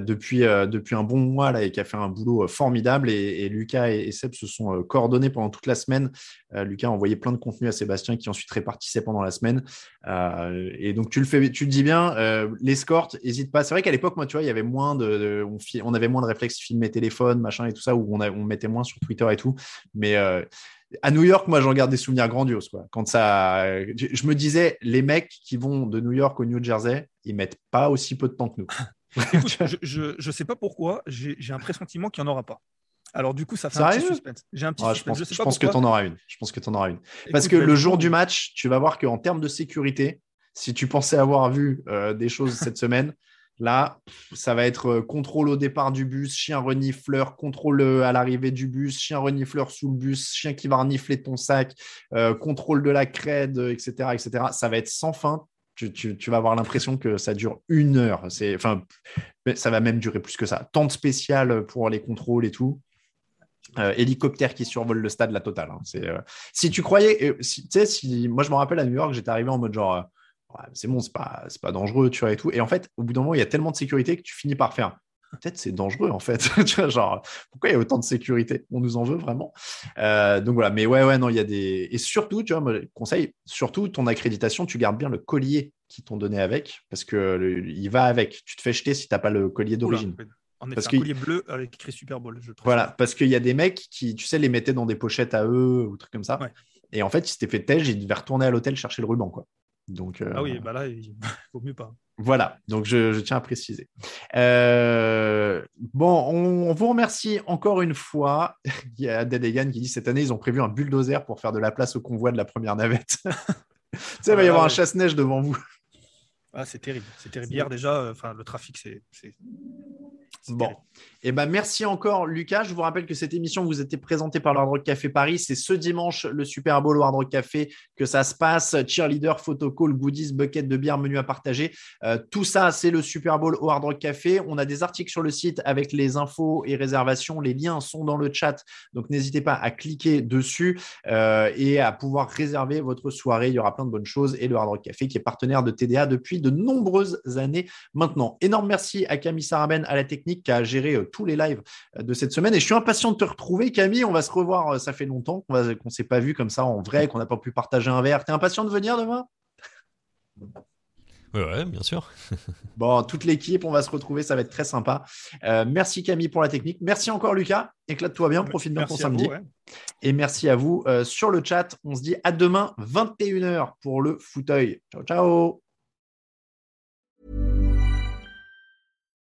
depuis, euh, depuis un bon mois là, et qui a fait un boulot formidable. Et, et Lucas et, et Seb se sont euh, pendant toute la semaine. Euh, Lucas a envoyé plein de contenu à Sébastien qui ensuite répartissait pendant la semaine. Euh, et donc tu le fais, tu le dis bien. Euh, L'escorte, n'hésite pas. C'est vrai qu'à l'époque, moi, tu vois, il y avait moins de, de- on, on avait moins de réflexes filmer téléphone, machin et tout ça, où on, mettait moins sur Twitter et tout. Mais à New York, moi, j'en garde des souvenirs grandioses. Quand ça, je me disais, les mecs qui vont de New York au New Jersey, ils mettent pas aussi peu de temps que nous. (laughs) Je, je sais pas pourquoi, j'ai un pressentiment qu'il n'y en aura pas. Alors, du coup, ça fait un petit suspense. J'ai un petit Ouais, je suspense. sais je pas pense que tu en auras une. Je pense que tu en auras une. Parce que bah, le jour du match, tu vas voir qu'en termes de sécurité, si tu pensais avoir vu euh, des choses cette semaine, là, ça va être euh, contrôle au départ du bus, chien renifleur, contrôle euh, à l'arrivée du bus, chien renifleur sous le bus, chien qui va renifler ton sac, euh, contrôle de la crède, euh, etc., etc. Ça va être sans fin. Tu, tu- tu vas avoir l'impression que ça dure une heure. C'est, enfin, ça va même durer plus que ça. Temps de spécial pour les contrôles et tout. Euh, hélicoptère qui survole le stade, la totale. hein. C'est, euh, si tu croyais, euh, si, tu sais, si, moi je me rappelle à New York, j'étais arrivé en mode genre, Ouais, c'est bon, c'est pas, c'est pas dangereux, tu vois, et tout. Et en fait, au bout d'un moment, il y a tellement de sécurité que tu finis par faire. Peut-être c'est dangereux en fait. (laughs) tu vois, genre, pourquoi il y a autant de sécurité? On nous en veut vraiment Donc voilà, mais ouais, ouais, non, il y a des. Et surtout, tu vois, moi, conseil, surtout ton accréditation, tu gardes bien le collier qu'ils t'ont donné avec, parce que le- il va avec. Tu te fais jeter si t'as pas le collier Oula, d'origine. En effet, Parce un que- collier bleu avec écrit Super Bowl, je trouve. Voilà, parce qu'il y a des mecs qui, tu sais, les mettaient dans des pochettes à eux ou trucs comme ça. Ouais. Et en fait, ils s'étaient fait tège, ils devaient retourner à l'hôtel chercher le ruban, quoi. Donc, Ah oui, bah là, il (laughs) vaut mieux pas. Voilà, donc je, je tiens à préciser. Euh, bon, on, on vous remercie encore une fois. (laughs) Il y a Dedegan qui dit cette année, ils ont prévu un bulldozer pour faire de la place au convoi de la première navette. (laughs) tu sais, il va y Ah, avoir un chasse-neige devant vous. Ah, c'est terrible. C'est terrible. Hier, déjà, euh, le trafic, c'est. Bon. terrible. Eh ben, merci encore, Lucas. Je vous rappelle que cette émission vous était présentée par le Hard Rock Café Paris. C'est ce dimanche, le Super Bowl au Hard Rock Café, que ça se passe. Cheerleader, photocall, goodies, bucket de bière, menu à partager. Euh, tout ça, c'est le Super Bowl au Hard Rock Café. On a des articles sur le site avec les infos et réservations. Les liens sont dans le chat. Donc, n'hésitez pas à cliquer dessus euh, et à pouvoir réserver votre soirée. Il y aura plein de bonnes choses. Et le Hard Rock Café, qui est partenaire de TDA depuis de nombreuses années maintenant. Énorme merci à Camille Saraben à la technique qui a géré euh, tous les lives euh, de cette semaine. Et je suis impatient de te retrouver, Camille. On va se revoir. euh, Ça fait longtemps qu'on ne s'est pas vu comme ça en vrai, qu'on n'a pas pu partager un verre. T'es impatient de venir demain? Ouais, bien sûr. (laughs) Bon, toute l'équipe, on va se retrouver. Ça va être très sympa. Euh, merci Camille pour la technique. Merci encore Lucas. Éclate-toi bien. Profite bien à samedi. vous, ouais. Et merci à vous euh, sur le chat. On se dit à demain, 21h pour le fauteuil. Ciao, ciao.